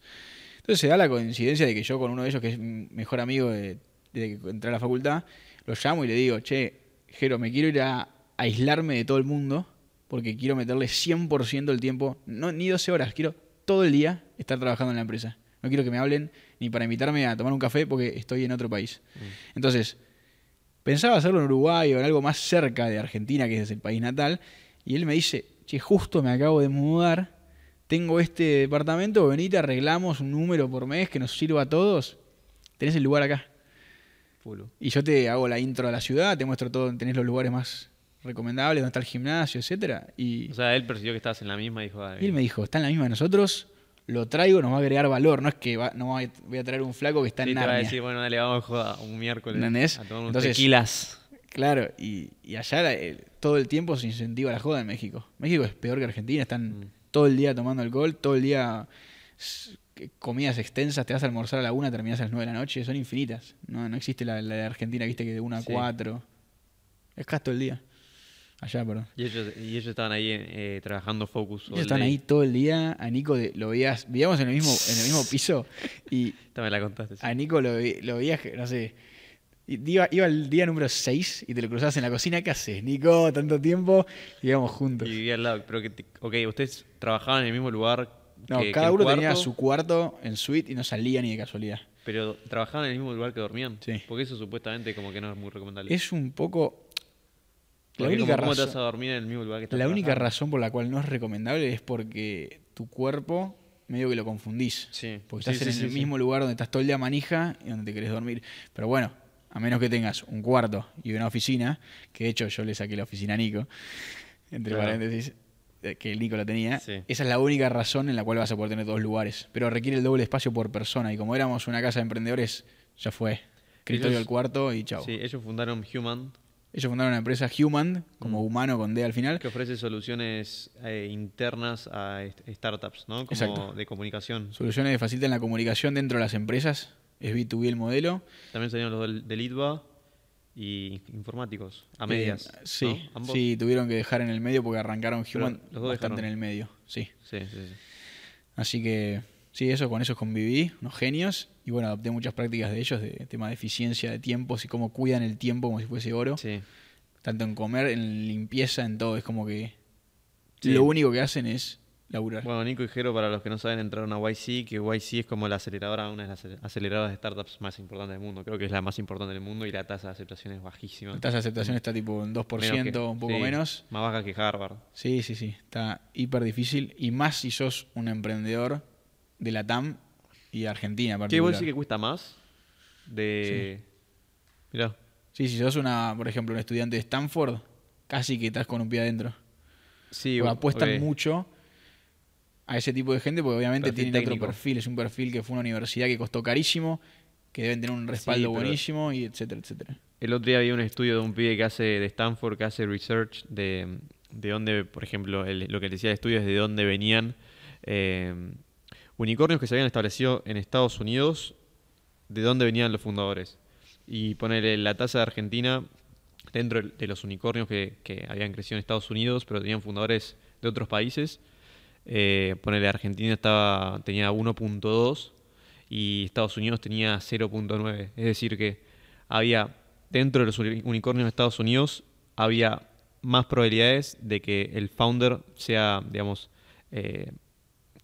Entonces se da la coincidencia de que yo con uno de ellos, que es mi mejor amigo de, de que entré a la facultad, lo llamo y le digo, che, Jero, me quiero ir a aislarme de todo el mundo porque quiero meterle 100% el tiempo, no ni 12 horas, quiero todo el día estar trabajando en la empresa. No quiero que me hablen ni para invitarme a tomar un café porque estoy en otro país. Entonces, pensaba hacerlo en Uruguay o en algo más cerca de Argentina, que es el país natal, y él me dice, che, justo me acabo de mudar, tengo este departamento, venite, arreglamos un número por mes que nos sirva a todos, tenés el lugar acá. Y yo te hago la intro a la ciudad, te muestro todo, tenés los lugares más recomendables, donde está el gimnasio, etcétera. Y, O sea, él percibió que estabas en la misma y dijo, y él me dijo, está en la misma de nosotros, lo traigo, nos va a agregar valor, no es que va- no voy a- traer un flaco que está sí, en te va a Narnia. decir, bueno, dale, vamos a un miércoles ¿Entendés? a tomar unos Entonces- tequilas. Claro, y, y allá la- el- todo el tiempo se incentiva la joda en México. México es peor que Argentina, están Mm. todo el día tomando alcohol, todo el día comidas extensas, te vas a almorzar a la una, terminas a las nueve de la noche, son infinitas. No, no existe la, la de Argentina, viste que de una a Sí. cuatro. Es casi todo el día. Allá, perdón. Y ellos, y ellos estaban ahí eh, trabajando Focus. Ellos están day. ahí todo el día, a Nico de- lo veías, vivíamos en el mismo, en el mismo piso y la contaste. sí. a Nico lo, lo veías, que, no sé, iba, iba el día número 6 y te lo cruzabas en la cocina, ¿qué haces? Nico, tanto tiempo, y íbamos juntos. Y vivía al lado. Pero que, te- ok, ustedes trabajaban en el mismo lugar. No, que- que cada el uno tenía cuarto, su cuarto en suite y no salía ni de casualidad. Pero trabajaban en el mismo lugar que dormían. Sí. Porque eso supuestamente como que no es muy recomendable. Es un poco... La Porque única, como, ¿cómo te vas a razón, dormir en el mismo lugar que estás la única trabajando? razón por la cual no es recomendable es porque tu cuerpo medio que lo confundís. Sí. Porque Sí, estás sí, en sí, el sí. mismo lugar donde estás todo el día manija y donde te querés dormir. Pero bueno, a menos que tengas un cuarto y una oficina, que de hecho yo le saqué la oficina a Nico, entre Claro. paréntesis, eh, que el Nico la tenía. Sí. Esa es la única razón en la cual vas a poder tener dos lugares. Pero requiere el doble espacio por persona. Y como éramos una casa de emprendedores, ya fue. Escritorio al cuarto y chao. Sí, ellos fundaron Human, Ellos fundaron una empresa Human, como Mm. humano con D al final. que ofrece soluciones eh, internas a startups, ¿no? Como Exacto. de comunicación. Soluciones que facilitan la comunicación dentro de las empresas. Es B2B el modelo. También salieron los del, ITBA y informáticos, a Eh, medias. sí, ¿no? ¿Ambos? sí, tuvieron que dejar en el medio porque arrancaron Human los dos bastante dejaron. en el medio. Sí. Sí, sí, sí. Así que sí, eso con esos conviví, unos genios. Y bueno, adopté muchas prácticas de ellos, de tema de eficiencia de tiempos y cómo cuidan el tiempo como si fuese oro. Sí. Tanto en comer, en limpieza, en todo. Es como que Sí. lo único que hacen es laburar. Bueno, Nico y Jero, para los que no saben, entraron a YC, que YC es como la aceleradora, una de las acele- aceleradoras de startups más importantes del mundo. Creo que es la más importante del mundo y la tasa de aceptación es bajísima. La tasa de aceptación está tipo en 2%, Menos que- un poco sí, menos. Más baja que Harvard. Sí, sí, sí. Está hiper difícil. Y más si sos un emprendedor de la TAM y Argentina. en ¿Qué vos decís que cuesta más? De. Mirá. Sí, si sos una, por ejemplo, un estudiante de Stanford, casi que estás con un pie adentro. Sí, Porque apuestan mucho a ese tipo de gente porque obviamente Perfil tienen técnico. otro perfil. Es un perfil que fue una universidad que costó carísimo, que deben tener un respaldo buenísimo y etcétera, etcétera. El otro día había un estudio de un pibe que hace de Stanford, que hace research de, de dónde, por ejemplo, el- lo que decía el estudio es de dónde venían eh, unicornios que se habían establecido en Estados Unidos, de dónde venían los fundadores. Y ponerle la tasa de Argentina dentro de- de los unicornios que, que habían crecido en Estados Unidos, pero tenían fundadores de otros países. Eh, ponerle Argentina estaba, tenía 1.2 y Estados Unidos tenía 0.9. Es decir, que había dentro de los uni- unicornios de Estados Unidos había más probabilidades de que el founder sea, digamos, eh,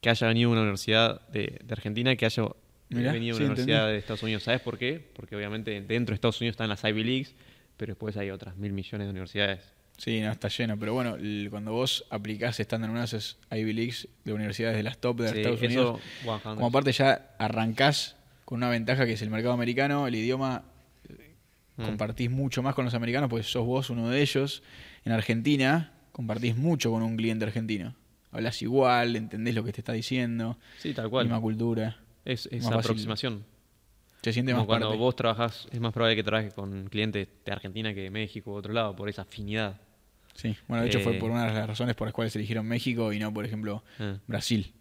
que haya venido a una universidad de, de Argentina que haya Mirá, venido a sí, una universidad entendí. de Estados Unidos. ¿Sabes por qué? Porque obviamente dentro de Estados Unidos están las Ivy Leagues, pero después hay otras mil millones de universidades. Sí, no, está lleno. Pero bueno, el- cuando vos aplicás estando en una de esas Ivy Leagues de universidades de las top de Sí, Estados Unidos, 100. como aparte ya arrancás con una ventaja que es el mercado americano, el idioma Mm. compartís mucho más con los americanos, pues sos vos uno de ellos. En Argentina compartís mucho con un cliente argentino. Hablas igual, entendés lo que te está diciendo, Sí, tal cual. misma cultura. Es, es más fácil. aproximación. Se siente más cuando parte. vos trabajás, es más probable que trabajes con clientes de Argentina que de México u otro lado, por esa afinidad. Sí, bueno, de hecho fue Eh. por una de las razones por las cuales eligieron México y no, por ejemplo, Ah. Brasil.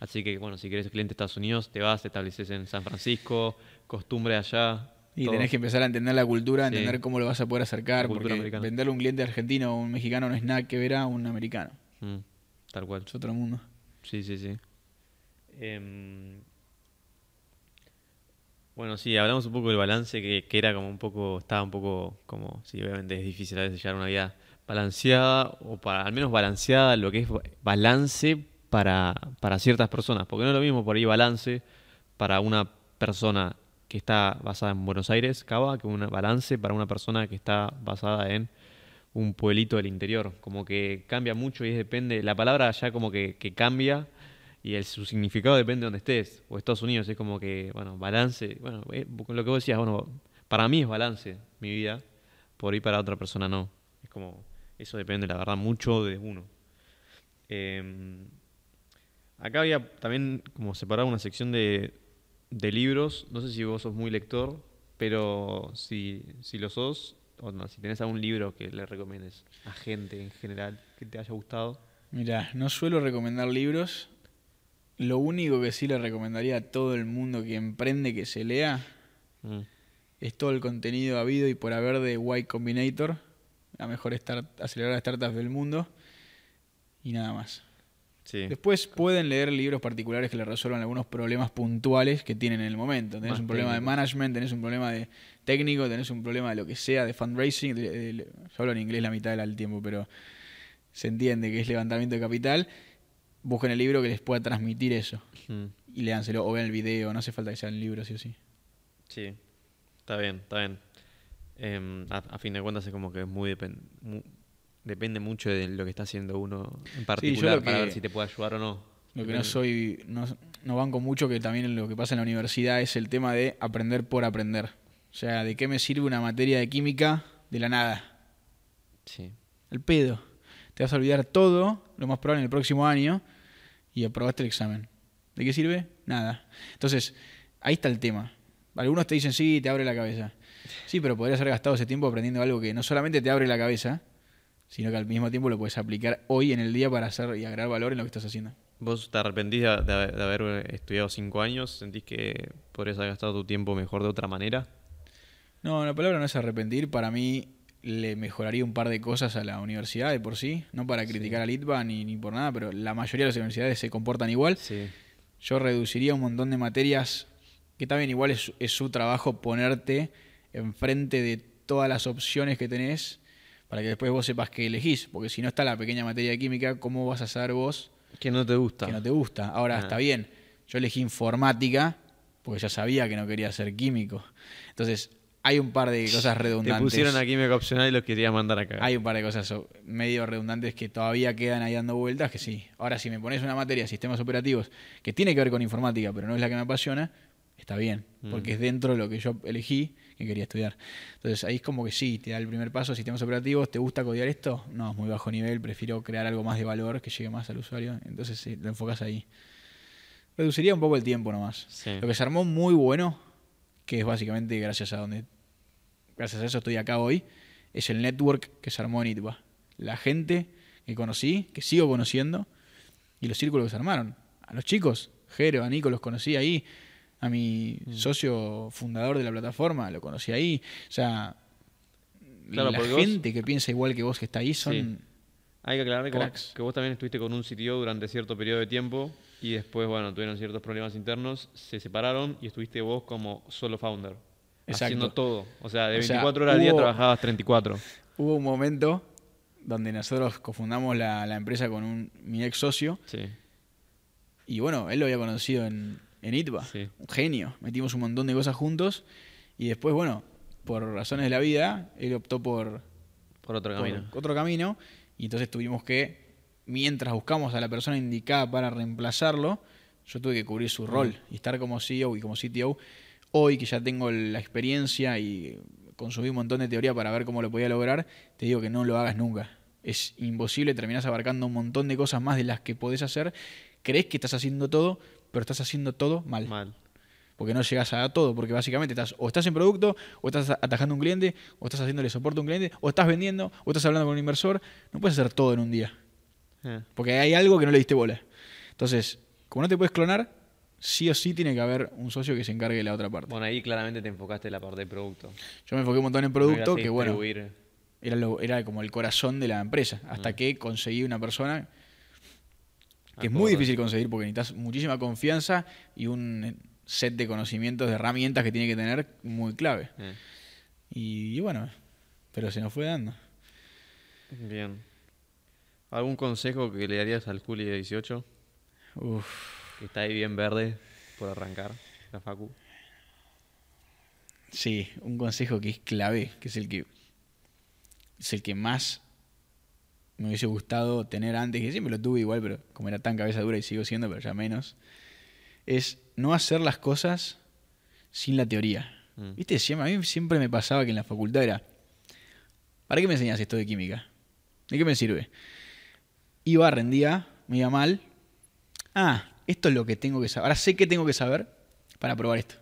Así que, bueno, si querés cliente de Estados Unidos, te vas, te estableces en San Francisco, costumbre allá. Y todo. tenés que empezar a entender la cultura, Sí. entender cómo lo vas a poder acercar, porque americana. venderle a un cliente argentino o un mexicano no es nada que ver a un americano. Mm, tal cual. Es otro mundo. Sí, sí, sí. Em, bueno, sí, hablamos un poco del balance, que, que era como un poco, estaba un poco como, sí, obviamente es difícil a veces llevar una vida balanceada, o para, al menos balanceada, lo que es balance para, para ciertas personas, porque no es lo mismo por ahí balance para una persona que está basada en Buenos Aires, Cava, que un balance para una persona que está basada en un pueblito del interior. Como que cambia mucho y es depende, la palabra ya como que, cambia y su significado depende de donde estés. O Estados Unidos es como que, bueno, balance, bueno, eh, lo que vos decías, bueno, para mí es balance mi vida, por ahí para otra persona no. Es como, eso depende, la verdad, mucho de uno. Eh, acá había también como separado una sección de, de libros, no sé si vos sos muy lector, pero si, si lo sos, o no, si tenés algún libro que le recomiendes a gente en general que te haya gustado. Mira, no suelo recomendar libros. Lo único que sí le recomendaría a todo el mundo que emprende que se lea Mm. es todo el contenido habido y por haber de Y Combinator, la mejor start, aceleradora de startups del mundo, y nada más. Sí. Después pueden leer libros particulares que le resuelvan algunos problemas puntuales que tienen en el momento. Tenés Más un problema de management, tenés un problema de técnico, tenés un problema de lo que sea, de fundraising. de- de- de- yo hablo en inglés la mitad del tiempo, pero se entiende que es levantamiento de capital. Busquen el libro que les pueda transmitir eso y léanselo o vean el video. No hace falta que sea el libro, sí o sí. Sí, está bien, está bien. Em, a, a fin de cuentas es como que es muy, depen- mu- depende mucho de lo que está haciendo uno en particular para ver si te puede ayudar o no. Lo que no soy, no, no banco mucho, que también lo que pasa en la universidad es el tema de aprender por aprender. O sea, ¿de qué me sirve una materia de química de la nada? Sí, El pedo. Te vas a olvidar todo, lo más probable en el próximo año, y aprobaste el examen. ¿De qué sirve? Nada. Entonces, ahí está el tema. Algunos te dicen, sí, te abre la cabeza. Sí, pero podrías haber gastado ese tiempo aprendiendo algo que no solamente te abre la cabeza, sino que al mismo tiempo lo puedes aplicar hoy en el día para hacer y agregar valor en lo que estás haciendo. ¿Vos te arrepentís de, de- de haber estudiado cinco años? ¿Sentís que podrías haber gastado tu tiempo mejor de otra manera? No, la palabra no es arrepentir. Para mí le mejoraría un par de cosas a la universidad de por sí. No para criticar a Litva ni, ni por nada, pero la mayoría de las universidades se comportan igual. Sí. Yo reduciría un montón de materias que también igual es, es su trabajo ponerte enfrente de todas las opciones que tenés para que después vos sepas qué elegís. Porque si no está la pequeña materia de química, ¿cómo vas a saber vos Que no te gusta. que no te gusta? Ahora, Ah. está bien. Yo elegí informática porque ya sabía que no quería ser químico. Entonces, hay un par de cosas Te redundantes. pusieron a química opcional y los quería mandar acá. Hay un par de cosas medio redundantes que todavía quedan ahí dando vueltas, que sí. Ahora, si me pones una materia sistemas operativos que tiene que ver con informática, pero no es la que me apasiona, está bien, porque Mm. es dentro de lo que yo elegí que quería estudiar. Entonces, ahí es como que sí, te da el primer paso, sistemas operativos, ¿te gusta codiar esto? No, es muy bajo nivel, prefiero crear algo más de valor que llegue más al usuario. Entonces, sí, lo enfocas ahí. Reduciría un poco el tiempo nomás. Sí. Lo que se armó muy bueno, que es básicamente gracias a donde gracias a eso estoy acá hoy, es el network que se armó en ITBA. La gente que conocí, que sigo conociendo, y los círculos que se armaron. A los chicos, Jero, a Nico los conocí ahí, a mi Mm. socio fundador de la plataforma lo conocí ahí. O sea, Claro, la vos- gente que piensa igual que vos que está ahí son... Sí. Hay que aclarar que vos, que vos también estuviste con un CTO durante cierto periodo de tiempo y después, bueno, tuvieron ciertos problemas internos, se separaron y estuviste vos como solo founder. Exacto. Haciendo todo. O sea, de O sea, 24 horas al día hubo- trabajabas 34. Hubo un momento donde nosotros cofundamos la, la empresa con un, mi ex socio Sí. y bueno, él lo había conocido en, en ITBA. Sí. un genio. Metimos un montón de cosas juntos y después, bueno, por razones de la vida, él optó por, Por otro por camino. otro camino y entonces tuvimos que, mientras buscamos a la persona indicada para reemplazarlo, yo tuve que cubrir su rol y estar como CEO y como CTO. Hoy que ya tengo la experiencia y consumí un montón de teoría para ver cómo lo podía lograr, te digo que no lo hagas nunca. Es imposible, terminás abarcando un montón de cosas más de las que podés hacer. Crees que estás haciendo todo, pero estás haciendo todo mal Mal. porque no llegas a todo, porque básicamente estás o estás en producto, o estás atajando a un cliente, o estás haciéndole soporte a un cliente, o estás vendiendo, o estás hablando con un inversor. No puedes hacer todo en un día, Eh. porque hay algo que no le diste bola. Entonces, como no te puedes clonar, sí o sí tiene que haber un socio que se encargue de la otra parte. Bueno, ahí claramente te enfocaste en la parte de producto. Yo me enfoqué un montón en producto, que bueno, era, lo- era como el corazón de la empresa, hasta Mm. que conseguí una persona que es muy difícil conseguir porque necesitas muchísima confianza y un set de conocimientos, de herramientas que tiene que tener muy clave. Eh. Y, y bueno, pero se nos fue dando. Bien. ¿Algún consejo que le darías al Juli de 18? Uf, Que está ahí bien verde por arrancar la facu. sí, un consejo que es clave, que es el que es el que más me hubiese gustado tener antes, que siempre lo tuve igual, pero como era tan cabeza dura y sigo siendo, pero ya menos, es no hacer las cosas sin la teoría. Mm. ¿Viste? Siempre- a mí siempre me pasaba que en la facultad era, ¿para qué me enseñas esto de química? ¿De qué me sirve? Iba, rendía, me iba mal. Ah, esto es lo que tengo que saber. Ahora sé qué tengo que saber para probar esto.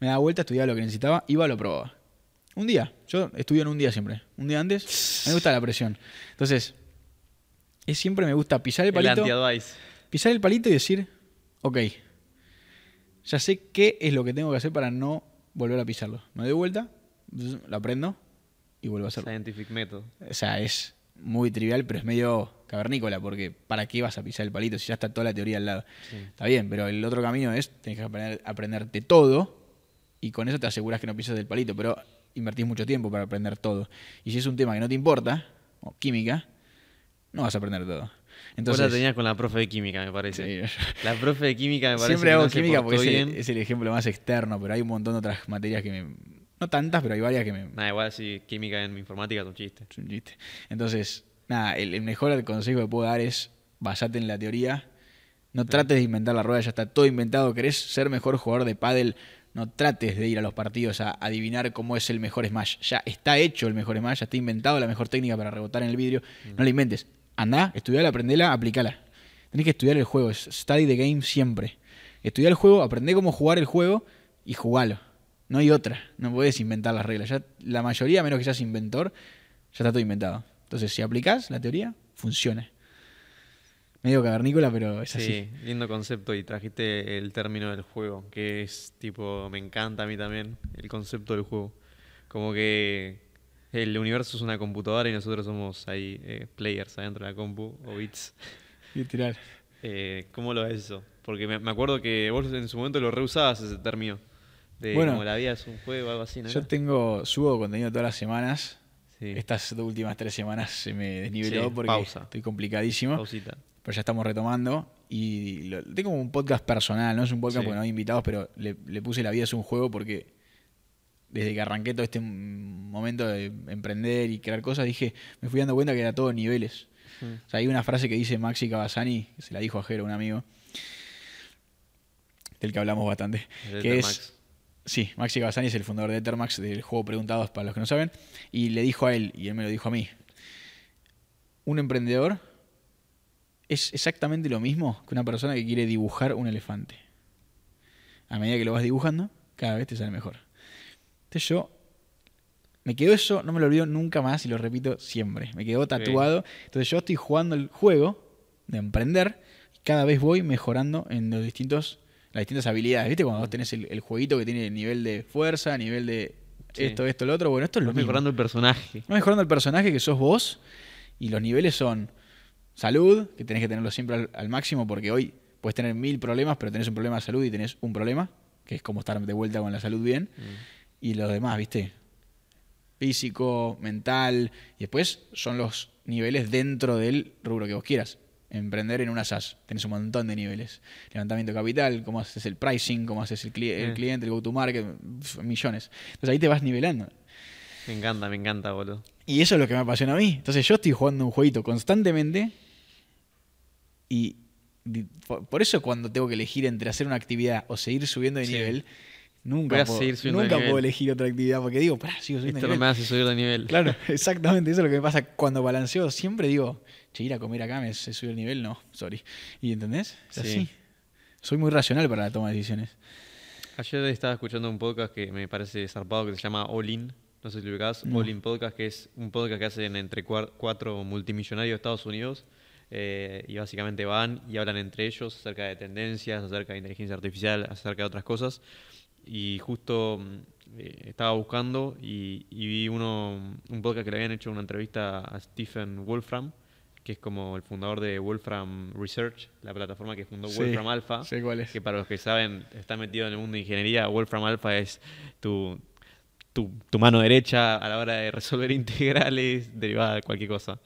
Me daba vuelta, estudiaba lo que necesitaba, iba, lo probaba. Un día, yo estudio en un día siempre. Un día antes, a mí me gusta la presión. Entonces, es siempre me gusta pisar el El palito anti-advice. pisar el palito y decir, ok, ya sé qué es lo que tengo que hacer para no volver a pisarlo. Me doy vuelta, lo aprendo y vuelvo a hacerlo. Scientific method. O sea, es muy trivial, pero es medio cavernícola, porque ¿para qué vas a pisar el palito si ya está toda la teoría al lado? Sí. Está bien, pero el otro camino es, tenés que aprender, aprenderte todo y con eso te aseguras que no pisas el palito, pero invertís mucho tiempo para aprender todo. Y si es un tema que no te importa, o química, no vas a aprender todo. Entonces, Vos la tenías con la profe de química, me parece. Sí, La profe de química me parece Siempre que hago no química porque es el, bien. es el ejemplo más externo, pero hay un montón de otras materias que me... No tantas, pero hay varias que me... Nada, igual si química en informática es un chiste. Es un chiste. Entonces, nada, el, el mejor consejo que puedo dar es basate en la teoría. No trates de inventar la rueda, ya está todo inventado. ¿Querés ser mejor jugador de pádel? No trates de ir a los partidos a adivinar cómo es el mejor smash. Ya está hecho el mejor smash, ya está inventado la mejor técnica para rebotar en el vidrio. No la inventes. Andá, estudiala, aprendela, aplicala. Tenés que estudiar el juego, es study the game siempre. Estudiar el juego, aprende cómo jugar el juego y jugalo. No hay otra, no podés inventar las reglas. Ya, la mayoría, a menos que seas inventor, ya está todo inventado. Entonces, si aplicás la teoría, funciona. Medio cavernícola, pero es así. Sí, lindo concepto y trajiste el término del juego, que es tipo, me encanta a mí también el concepto del juego. Como que el universo es una computadora y nosotros somos ahí eh, players adentro de la compu o bits. Literal. Eh, ¿Cómo lo ves eso? Porque me, me acuerdo que vos en su momento lo reusabas ese término. De Bueno. como la vida es un juego o algo así, ¿no? Yo tengo, subo contenido todas las semanas. Sí. Estas últimas tres semanas se me desniveló Sí, porque pausa. estoy complicadísimo. Pausita. Pero ya estamos retomando. Y lo- tengo un podcast personal, no es un podcast Sí. porque no hay invitados, pero le, le puse La vida es un juego porque desde que arranqué todo este momento de emprender y crear cosas, dije, me fui dando cuenta que era todo niveles. Mm. O sea, hay una frase que dice Maxi Cavazani, que se la dijo a Jero, un amigo, del que hablamos bastante, El que es... Sí, Maxi Cavazani es el fundador de Ethermax, del juego Preguntados para los que no saben, y le dijo a él, y él me lo dijo a mí, un emprendedor es exactamente lo mismo que una persona que quiere dibujar un elefante. A medida que lo vas dibujando, cada vez te sale mejor. Entonces yo, me quedó eso, no me lo olvido nunca más y lo repito siempre. Me quedó tatuado. Entonces yo estoy jugando el juego de emprender y cada vez voy mejorando en los distintos, las distintas habilidades. ¿Viste? Cuando vos tenés el, el jueguito que tiene nivel de fuerza, nivel de Sí. esto, esto, lo otro. Bueno, esto es lo Vas mismo. mejorando el personaje. Vas mejorando el personaje que sos vos y los niveles son salud, que tenés que tenerlo siempre al, al máximo porque hoy puedes tener mil problemas, pero tenés un problema de salud y tenés un problema, que es como estar de vuelta con la salud bien. Mm. Y los demás, ¿viste? Físico, mental. Y después son los niveles dentro del rubro que vos quieras. Emprender en una SaaS. Tenés un montón de niveles. Levantamiento de capital, cómo haces el pricing, cómo haces el, cli- el Eh. cliente, el go-to-market, millones. Entonces ahí te vas nivelando. Me encanta, me encanta, boludo. Y eso es lo que me apasiona a mí. Entonces yo estoy jugando un jueguito constantemente y por eso cuando tengo que elegir entre hacer una actividad o seguir subiendo de Sí. nivel, nunca, puedo, nunca nivel. puedo elegir otra actividad porque digo, pará, sigo subiendo Esto de no me nivel. hace subir de nivel. Claro, exactamente. Eso es lo que me pasa cuando balanceo. Siempre digo, che, ir a comer acá me hace subir el nivel. No, sorry. ¿Y entendés? Es Sí. así. Soy muy racional para la toma de decisiones. Ayer estaba escuchando un podcast que me parece zarpado que se llama All In. No sé si lo ubicás. No. All In Podcast, que es un podcast que hacen entre cuatro multimillonarios de Estados Unidos. Eh, y básicamente van y hablan entre ellos acerca de tendencias, acerca de inteligencia artificial, acerca de otras cosas. Y justo mm, eh, estaba buscando y, y vi uno, un podcast que le habían hecho una entrevista a Stephen Wolfram, que es como el fundador de Wolfram Research, la plataforma que fundó Sí, Wolfram Alpha. sé cuál es. Que para los que saben, está metido en el mundo de ingeniería, Wolfram Alpha es tu, tu, tu mano derecha a la hora de resolver integrales derivadas de cualquier cosa.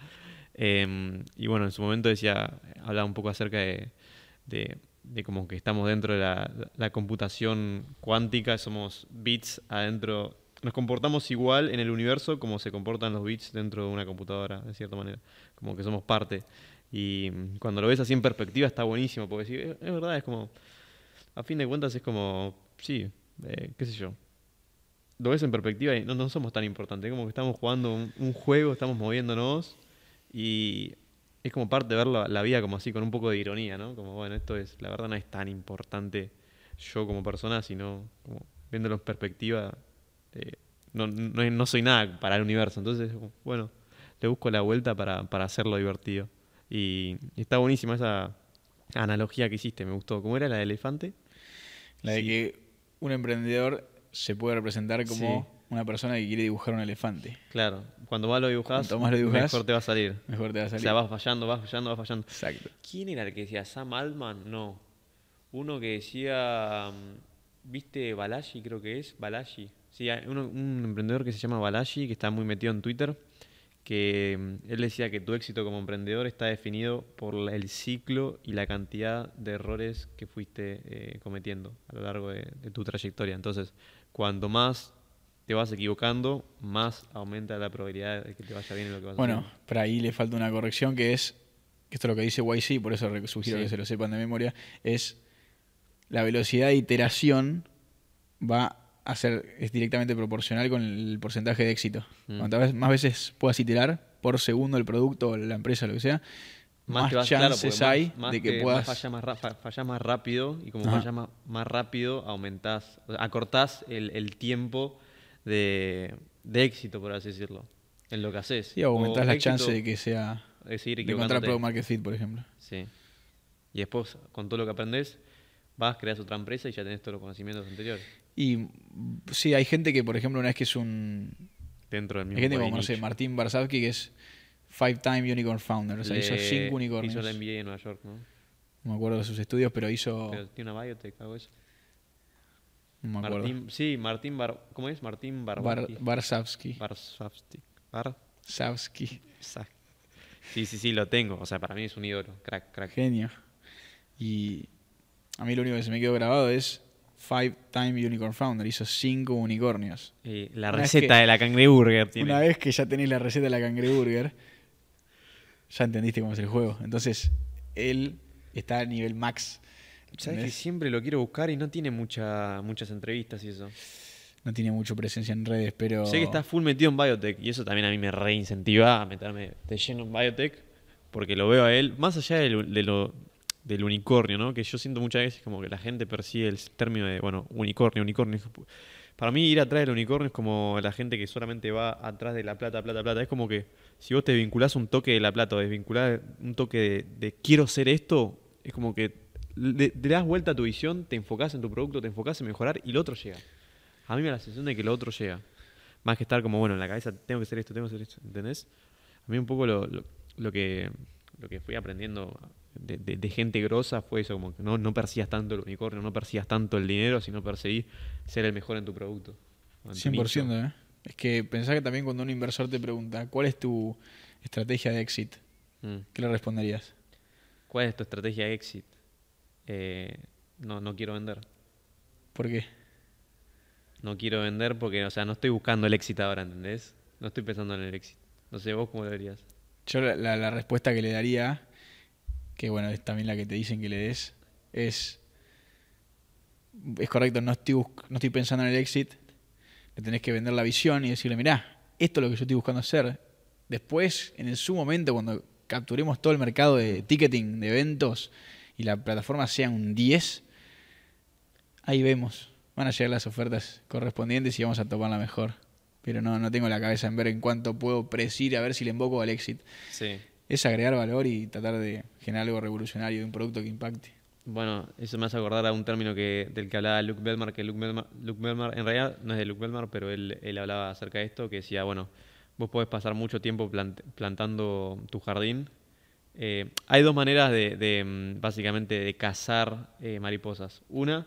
Eh, y bueno, en su momento decía, hablaba un poco acerca de, de, como que estamos dentro de la, computación cuántica, somos bits adentro, nos comportamos igual en el universo como se comportan los bits dentro de una computadora, de cierta manera, como que somos parte. Y mm, cuando lo ves así en perspectiva está buenísimo, porque sí, es, verdad, es como, a fin de cuentas es como, sí, eh, qué sé yo. Lo ves en perspectiva y no, somos tan importantes, es como que estamos jugando un juego, estamos moviéndonos y es como parte de ver la, la vida como así, con un poco de ironía, ¿no? Como, bueno, esto es, la verdad no es tan importante yo como persona, sino como viéndolo en perspectiva, eh, no, no, no soy nada para el universo, entonces, bueno, le busco la vuelta para, para hacerlo divertido. Y, y está buenísima esa analogía que hiciste, me gustó. ¿Cómo era la del elefante? La de que un emprendedor se puede representar como Sí. Una persona que quiere dibujar un elefante. Claro, cuando más lo más dibujás, mejor te va a salir. Mejor te va a O salir. sea, vas fallando, vas fallando, vas fallando. Exacto. ¿Quién era el que decía? ¿Sam Altman? No. Uno que decía. mm, ¿Viste Balashi? Creo que es. Balashi. Sí, hay uno- un emprendedor que se llama Balashi, que está muy metido en Twitter. Que mm, él decía que tu éxito como emprendedor está definido por el ciclo y la cantidad de errores que fuiste eh, cometiendo a lo largo de, de tu trayectoria. Entonces, cuanto más te vas equivocando, más aumenta la probabilidad de que te vaya bien en lo que vas Bueno, haciendo. pero ahí le falta una corrección que es, que esto es lo que dice YC, por eso sugiero Sí. que se lo sepan de memoria, es la velocidad de iteración va a ser, es directamente proporcional con el porcentaje de éxito. Mm. Cuantas más veces puedas iterar por segundo el producto o la empresa, lo que sea, más, claro, chances más- hay más de que te- puedas... más falla, más, falla rápido y como Ajá. falla más, más rápido aumentás, o sea, acortás el, el tiempo de, de éxito, por así decirlo, en lo que haces. Aumentás O la chance de que sea... de seguir De encontrar. Product Market Fit, por ejemplo. Sí. Y después, con todo lo que aprendes, vas, creas otra empresa y ya tenés todos los conocimientos anteriores. Y sí, hay gente que, por ejemplo, una vez que es un. Dentro del mismo Hay gente como, no sé. Martín Barsavsky, que es Five-Time Unicorn Founder. O sea, hizo cinco unicornios. Hizo la NBA en Nueva York, ¿no? No me acuerdo de sus estudios, pero hizo. Pero tiene una biotech, algo eso. No me acuerdo. Martín, sí, Martín Bar, ¿cómo es? Martín Bar, Barbaki. Barsavsky. Barsavsky. Bar, Savsky. Sa- Sí, sí, sí, lo tengo. O sea, para mí es un ídolo. Crack, crack. Genio. Y a mí lo único que se me quedó grabado es Five Time Unicorn Founder. Hizo cinco unicornios. Eh, la Una receta que- de la cangreburger tiene. Una vez que ya tenés la receta de la cangreburger, ya entendiste cómo es el juego. Entonces, él está a nivel max. ¿Sabes que siempre lo quiero buscar y no tiene mucha, muchas entrevistas y eso? No tiene mucha presencia en redes, pero. Sé que está full metido en biotech y eso también a mí me reincentiva a meterme de lleno en biotech porque lo veo a él, más allá del, de lo, del unicornio, ¿no? Que yo siento muchas veces como que la gente persigue el término de, bueno, unicornio, unicornio. Para mí ir atrás del unicornio es como la gente que solamente va atrás de la plata, plata, plata. Es como que si vos te vinculás un toque de la plata o desvinculás un toque de, de quiero ser esto, es como que le, le das vuelta a tu visión, te enfocás en tu producto, te enfocás en mejorar y lo otro llega. A mí me da la sensación de que lo otro llega. Más que estar como, bueno, en la cabeza, tengo que hacer esto, tengo que hacer esto, ¿entendés? A mí un poco lo, lo, lo que, lo que fui aprendiendo de, de- de gente grosa fue eso, como que no, no persigas tanto el unicornio, no persigas tanto el dinero, sino perseguir ser el mejor en tu producto. o en tu 100%, nicho. ¿eh? Es que pensá que también cuando un inversor te pregunta, ¿cuál es tu estrategia de exit? Mm. ¿Qué le responderías? ¿Cuál es tu estrategia de exit? Eh, no, no quiero vender. ¿Por qué? No quiero vender porque, o sea, no estoy buscando el éxito ahora, ¿entendés? No estoy pensando en el éxito. No sé, vos cómo lo verías. Yo la, la- la respuesta que le daría, que bueno, es también la que te dicen que le des, es, es correcto, no estoy, no estoy pensando en el exit, le tenés que vender la visión y decirle, mirá, esto es lo que yo estoy buscando hacer. Después, en su momento, cuando capturemos todo el mercado de ticketing, de eventos, y la plataforma sea un 10, ahí vemos. Van a llegar las ofertas correspondientes y vamos a tomar la mejor. Pero no, no tengo la cabeza en ver en cuánto puedo predecir a ver si le invoco al exit Sí. es agregar valor y tratar de generar algo revolucionario de un producto que impacte. Bueno, eso me hace acordar a un término que, del que hablaba Luke Belmar, que Luke Belmar, Luke Belmar, en realidad no es de Luke Belmar, pero él, él hablaba acerca de esto, que decía, bueno, vos podés pasar mucho tiempo plant- plantando tu jardín. Eh, hay dos maneras de, de, mm, básicamente, de cazar eh, mariposas. Una,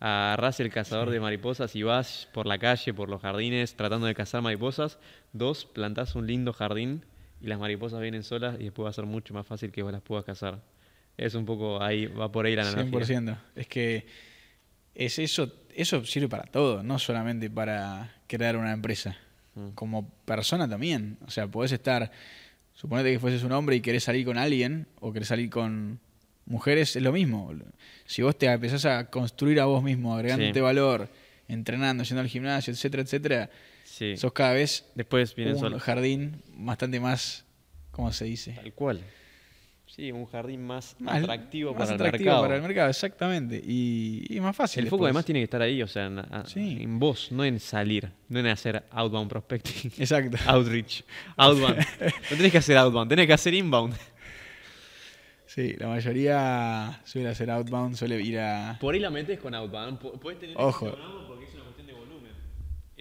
agarrás el cazador de mariposas y vas por la calle, por los jardines, tratando de cazar mariposas. Dos, plantás un lindo jardín y las mariposas vienen solas y después va a ser mucho más fácil que vos las puedas cazar. Es un poco ahí, va por ahí la analogía. 100%. Es que es eso, eso sirve para todo, no solamente para crear una empresa. Mm. Como persona también. O sea, podés estar, suponete que fueses un hombre y querés salir con alguien o querés salir con mujeres, es lo mismo. Si vos te empezás a construir a vos mismo, agregándote Sí. valor, entrenando, yendo al gimnasio, etcétera, etcétera, Sí. sos cada vez Después un solas. jardín bastante más, ¿cómo se dice? Tal cual. Sí, un jardín más Más- atractivo más para atractivo el mercado. para el mercado, exactamente. Y, y más fácil. El foco además tiene que estar ahí, o sea, en, Sí. en vos, no en salir, no en hacer outbound prospecting. Exacto. Outreach. Outbound. no tenés que hacer outbound, tenés que hacer inbound. Sí, la mayoría suele hacer outbound, suele ir a. Por ahí la metes con outbound. po- Podés tener Ojo. porque es una.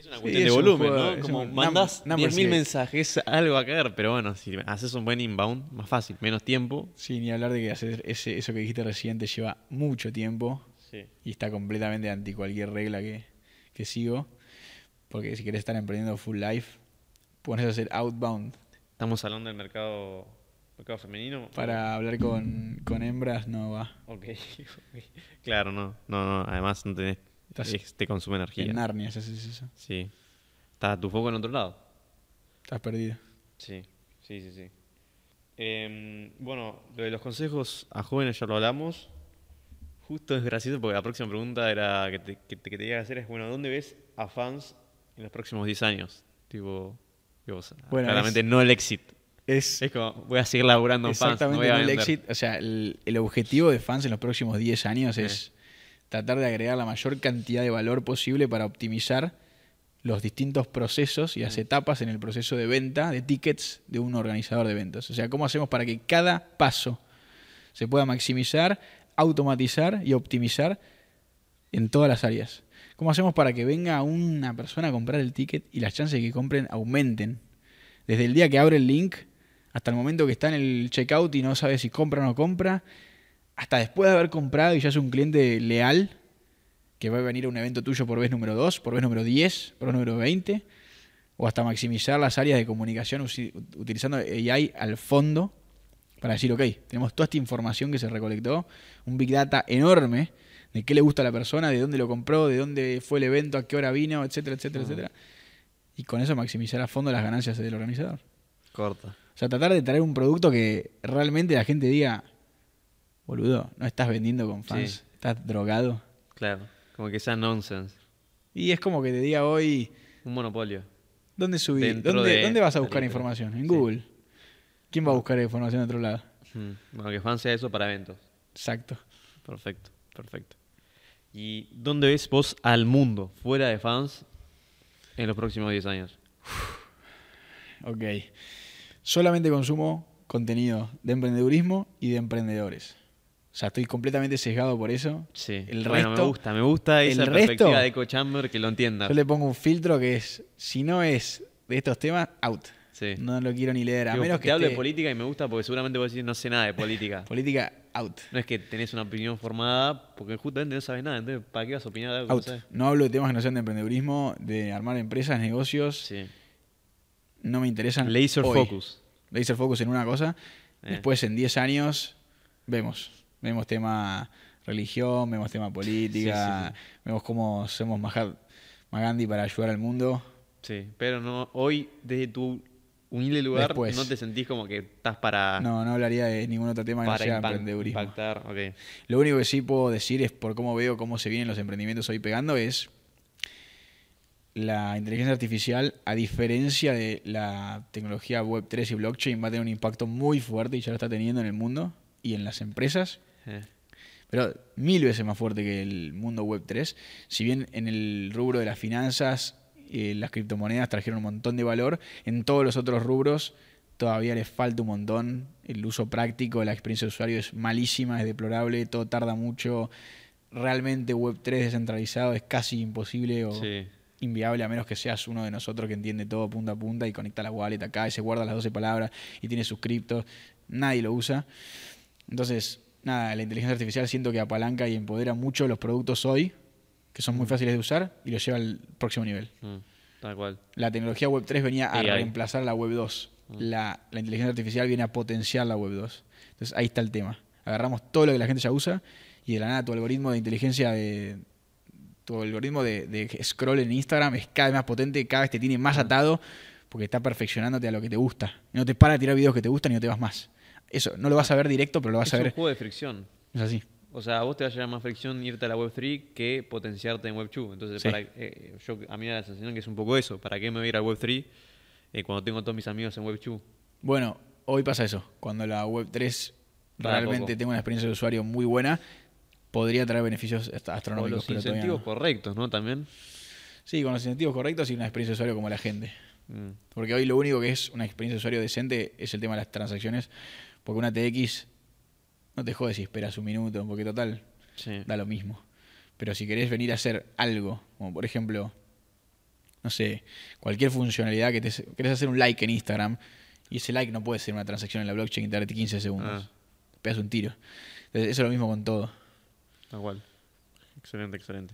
Una Sí, cuestión de es un volumen, juego- ¿no? Como un numbers 10.000 game. mensajes, algo va a caer. Pero bueno, si haces un buen inbound, más fácil, menos tiempo. Sí, ni hablar de que hacer ese, eso que dijiste recién te lleva mucho tiempo Sí. y está completamente anti cualquier regla que, que sigo. Porque si querés estar emprendiendo full life, pones a hacer outbound Estamos hablando del mercado, mercado femenino. para hablar con, con hembras, no va. Ok, ok. Claro, no, no, no, además no tenés, Estás es- te consume energía. En Narnia, si haces eso. Sí. Está tu foco en otro lado. Estás perdido. Sí, sí, sí, sí. Em, bueno, lo de los consejos a jóvenes ya lo hablamos. Justo es gracioso porque la próxima pregunta era que te, que te, que te iba a hacer es, bueno, ¿dónde ves a fans en los próximos 10 años? Tipo, Bueno, claramente es- no el éxito. Es, Es como, voy a seguir laburando en fans, no Exactamente, voy a no el exit. O sea, el, el objetivo de fans en los próximos 10 años es tratar de agregar la mayor cantidad de valor posible para optimizar los distintos procesos y las Mm. etapas en el proceso de venta de tickets de un organizador de eventos. O sea, cómo hacemos para que cada paso se pueda maximizar, automatizar y optimizar en todas las áreas. ¿Cómo hacemos para que venga una persona a comprar el ticket y las chances de que compren aumenten? Desde el día que abre el link hasta el momento que está en el checkout y no sabe si compra o no compra, hasta después de haber comprado y ya es un cliente leal que va a venir a un evento tuyo por vez número 2, por vez número 10, por vez número 20, o hasta maximizar las áreas de comunicación utilizando AI al fondo para decir, ok, tenemos toda esta información que se recolectó, un big data enorme de qué le gusta a la persona, de dónde lo compró, de dónde fue el evento, a qué hora vino, etcétera, etcétera, etcétera. Y con eso maximizar a fondo las ganancias del organizador. Corta. O sea, tratar de traer un producto que realmente la gente diga, boludo, no estás vendiendo con fans, Sí. estás drogado. Claro. Como que sea nonsense. Y es como que te diga hoy, Un monopolio. ¿dónde subir? Dentro ¿Dónde, de ¿Dónde vas a buscar información? En Sí. Google. ¿Quién va a buscar información de otro lado? Mm. Bueno, que fan sea eso para eventos. Exacto. Perfecto, perfecto. ¿Y dónde ves vos al mundo, fuera de fans, en los próximos 10 años? Ok. Solamente consumo contenido de emprendedurismo y de emprendedores. O sea, estoy completamente sesgado por eso. Sí. El bueno, resto- me gusta, me gusta esa el perspectiva resto- de Echo Chamber que lo entienda. Yo le pongo un filtro que es, si no es de estos temas, out. Sí. No lo quiero ni leer. A Digo, menos te que hablo de esté- política y me gusta porque seguramente vos decís no sé nada de política. política, out. No es que tenés una opinión formada porque justamente no sabes nada. Entonces, ¿para qué vas a opinar de algo que no Out. No hablo de temas que no sean de emprendedurismo, de armar empresas, negocios. Sí. No me interesan. Laser hoy. focus. Laser focus en una cosa. Eh. Después, en 10 años, vemos. Vemos tema religión, vemos tema política, Sí, vemos cómo hacemos Mahat- Magandhi para ayudar al mundo. Sí, pero no, hoy desde tu humilde lugar Después. no te sentís como que estás para, No, no hablaría de ningún otro tema que no sea impa- emprendedurismo. impactar. Lo único que sí puedo decir es por cómo veo cómo se vienen los emprendimientos hoy pegando es la inteligencia artificial, a diferencia de la tecnología web 3 y blockchain, va a tener un impacto muy fuerte y ya lo está teniendo en el mundo y en las empresas, Eh, pero mil veces más fuerte que el mundo web 3. Si bien en el rubro de las finanzas, eh, las criptomonedas trajeron un montón de valor, en todos los otros rubros todavía les falta un montón. El uso práctico, la experiencia de usuario es malísima, es deplorable, todo tarda mucho. Realmente web 3 descentralizado es casi imposible o sí. inviable a menos que seas uno de nosotros que entiende todo punta a punta y conecta la wallet acá y se guarda las 12 palabras y tiene sus criptos. Nadie lo usa. Entonces, nada, la inteligencia artificial siento que apalanca y empodera mucho los productos hoy, que son muy fáciles de usar, y los lleva al próximo nivel. Mm, tal cual. La tecnología Web 3 venía a AI. reemplazar la Web 2. La, la inteligencia artificial viene a potenciar la Web 2. Entonces ahí está el tema. Agarramos todo lo que la gente ya usa y de la nada tu algoritmo de inteligencia de tu algoritmo de, de scroll en Instagram es cada vez más potente, cada vez te tiene más atado porque está perfeccionándote a lo que te gusta. No te para de tirar videos que te gustan y no te vas más. Eso no lo vas a ver directo, pero lo vas Es a un ver. juego de fricción. Es así. O sea, a vos te va a llevar más fricción irte a la Web3 que potenciarte en Web2. Entonces, Sí. para, eh, yo, a mí me da la sensación que es un poco eso. ¿Para qué me voy a ir a Web3 eh, cuando tengo a todos mis amigos en Web2? Bueno, hoy pasa eso. Cuando la Web 3 Para realmente poco. tenga una experiencia de usuario muy buena, podría traer beneficios astronómicos. los pero todavía incentivos no. correctos, ¿no? También. Sí, con los incentivos correctos y una experiencia de usuario como la gente. Mm, Porque hoy lo único que es una experiencia de usuario decente es el tema de las transacciones. Porque una TX no te jode si esperas un minuto, porque total, sí. da lo mismo. Pero si querés venir a hacer algo, como por ejemplo, no sé, cualquier funcionalidad que te querés hacer un like en Instagram y ese like no puede ser una transacción en la blockchain y tardarte 15 segundos. Ah. Te pegas un tiro. Entonces, eso es lo mismo con todo. Tal cual. Excelente, excelente.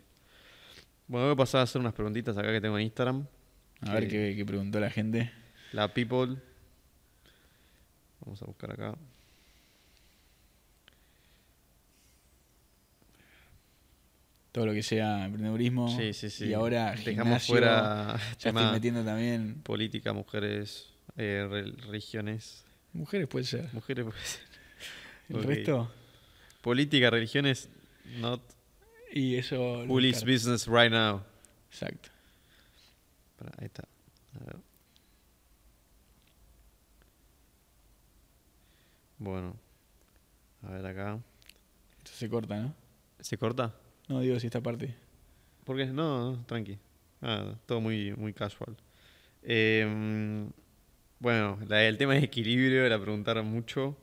Bueno, voy a pasar a hacer unas preguntitas acá que tengo en Instagram. A ver qué, qué preguntó la gente. La People. Vamos a buscar acá. Todo lo que sea emprendedurismo. Sí, sí, sí. Y ahora Dejamos gimnasio, fuera Ya estoy metiendo también. política, mujeres, eh, re- religiones. Mujeres puede ser. Mujeres, pues. El Ok. resto. Política, religiones, not Y eso. business right now. Exacto. Ahí está. A ver. Bueno. A ver acá. Esto se corta, ¿no? ¿Se corta? No digo si esta parte. ¿Por qué? No, no, tranqui. Ah, todo muy, muy casual. Eh, bueno, la- el tema de equilibrio la preguntaron mucho.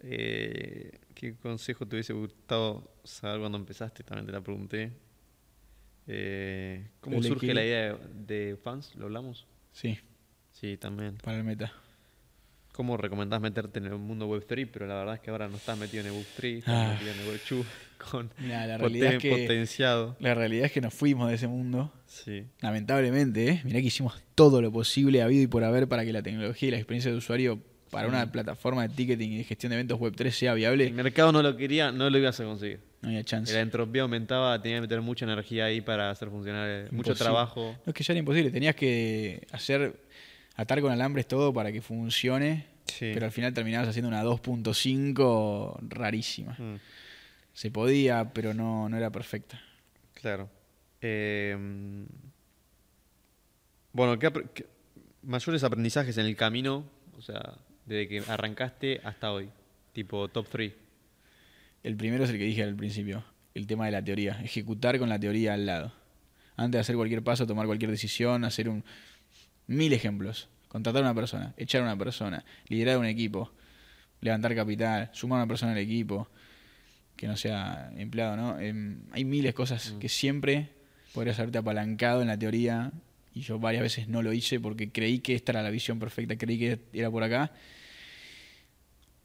Eh, ¿Qué consejo te hubiese gustado saber cuando empezaste? También te la pregunté. Eh, ¿Cómo El surge la idea de, de fans? ¿Lo hablamos? Sí, Sí, también. para el meta. ¿Cómo recomendás meterte en el mundo Web3? Pero la verdad es que ahora no estás metido en el Web3, estás Ah. metido en el Web2 con Mira, la poten- es que potenciado. la realidad es que nos fuimos de ese mundo. Sí. Lamentablemente, ¿eh? mirá que hicimos todo lo posible habido y por haber para que la tecnología y la experiencia de usuario para una plataforma de ticketing y de gestión de eventos Web3 sea El viable, mercado no lo quería, no lo ibas a conseguir. no había chance. La entropía aumentaba, tenía que meter mucha energía ahí para hacer funcionar, eh, mucho trabajo. No es que ya era imposible, tenías que hacer, atar con alambres todo para que funcione, Sí. pero al final terminabas haciendo una 2.5 rarísima. Mm, Se podía, pero no, no era perfecta. claro. Eh, bueno, ¿qué, apre- qué- mayores aprendizajes en el camino? O sea, desde que arrancaste hasta hoy. Tipo top 3. El primero es el que dije al principio, el tema de la teoría, ejecutar con la teoría al lado. Antes de hacer cualquier paso, tomar cualquier decisión, hacer un mil ejemplos. Contratar a una persona, echar a una persona, liderar un equipo, levantar capital, sumar a una persona al equipo, que no sea empleado, ¿no? Em, hay miles de cosas Mm. que siempre podrías haberte apalancado en la teoría y yo varias veces no lo hice porque creí que esta era la visión perfecta, creí que era por acá.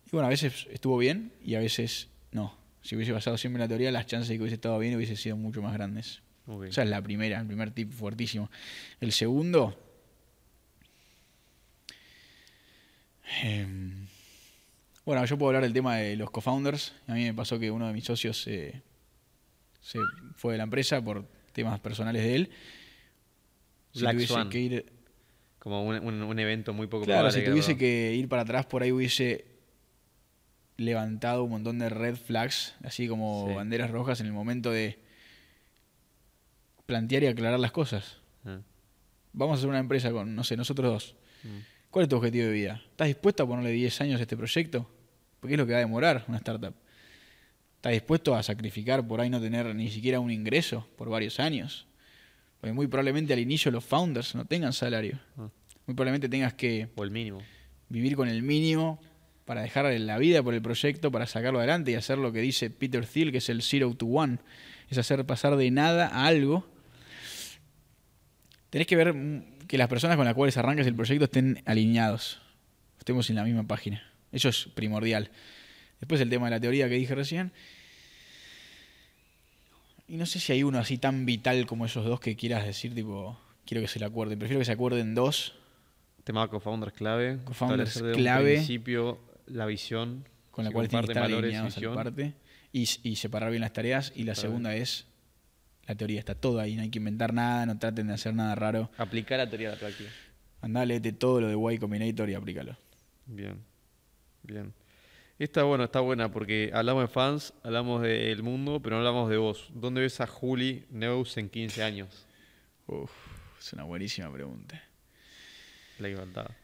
Y bueno, a veces estuvo bien y a veces no. Si hubiese basado siempre en la teoría, las chances de que hubiese estado bien hubiesen sido mucho más grandes. Ok. Esa es la primera, el primer tip fuertísimo. El segundo. Em, bueno, yo puedo hablar del tema de los co-founders. A mí me pasó que uno de mis socios eh, se fue de la empresa por temas personales de él. Si Black tuviese Swan. que ir, Como un, un- un evento muy poco claro, si tuviese que ir para atrás por ahí hubiese levantado un montón de red flags, así como Sí. banderas rojas en el momento de plantear y aclarar las cosas. Ah, Vamos a hacer una empresa con, no sé, nosotros dos. mm. ¿Cuál es tu objetivo de vida? ¿Estás dispuesto a ponerle 10 años a este proyecto? Porque es lo que va a demorar una startup. ¿Estás dispuesto a sacrificar por ahí no tener ni siquiera un ingreso por varios años? Porque muy probablemente al inicio los founders no tengan salario. Ah. Muy probablemente tengas que O el mínimo. vivir con el mínimo para dejar la vida por el proyecto, para sacarlo adelante y hacer lo que dice Peter Thiel, que es el zero to one. Es hacer pasar de nada a algo. Tenés que ver que las personas con las cuales arrancas el proyecto estén alineados. Estemos en la misma página. Eso es primordial. Después el tema de la teoría que dije recién. Y no sé si hay uno así tan vital como esos dos que quieras decir, tipo, quiero que se le acuerden. Prefiero que se acuerden dos Tema de co-founders clave. Co-founders clave. Un principio la visión. con la si cual tienen que estar alineados visión. aparte y, y separar bien las tareas. Y la segunda es la teoría, está todo ahí, no hay que inventar nada, no traten de hacer nada raro. Aplicar la teoría a la práctica. Andá, léete todo lo de Y Combinator y aplícalo. Bien, bien. Esta, bueno, está buena porque hablamos de fans, hablamos del mundo, pero no hablamos de vos. ¿Dónde ves a Juli Neus en 15 años? Uf, es una buenísima pregunta. La faltaba.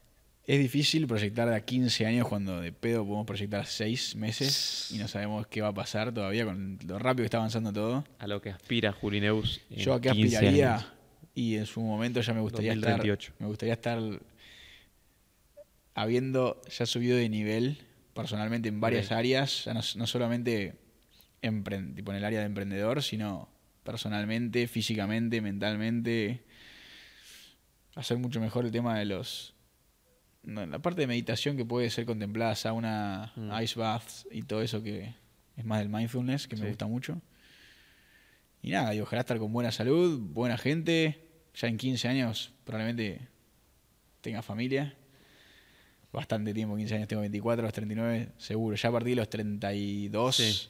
Es difícil proyectar de a 15 años cuando de pedo podemos proyectar 6 meses y no sabemos qué va a pasar todavía con lo rápido que está avanzando todo. A lo que aspira Juli Neus. Yo a qué 15 aspiraría años. y en su momento ya me gustaría 2038. estar me gustaría estar habiendo ya subido de nivel personalmente en varias áreas, ya no, no solamente tipo en el área de emprendedor, sino personalmente, físicamente, mentalmente, hacer mucho mejor el tema de los la parte de meditación que puede ser contemplada, sauna, Mm. ice baths y todo eso que es más del mindfulness, que me gusta mucho. Y nada, y ojalá estar con buena salud, buena gente. Ya en 15 años probablemente tenga familia. Bastante tiempo, 15 años, tengo 24, a los 39, seguro. Ya a partir de los 32, Sí.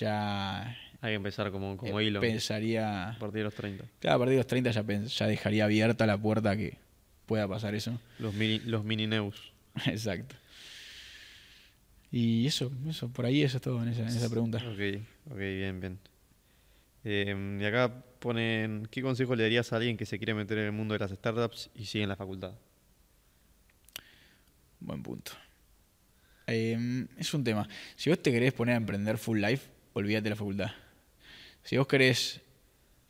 ya Hay que empezar como, como hilo. pensaría... A partir de los 30. Claro, a partir de los 30 ya, ya dejaría abierta la puerta que pueda pasar eso. Los mini, los mini Neus. Exacto. Y eso, eso, por ahí eso es todo en esa, en esa pregunta. Ok, ok, bien, bien. Eh, y acá ponen, ¿qué consejo le darías a alguien que se quiere meter en el mundo de las startups y sigue en la facultad? Buen punto. Eh, es un tema. Si vos te querés poner a emprender full life, olvídate de la facultad. Si vos querés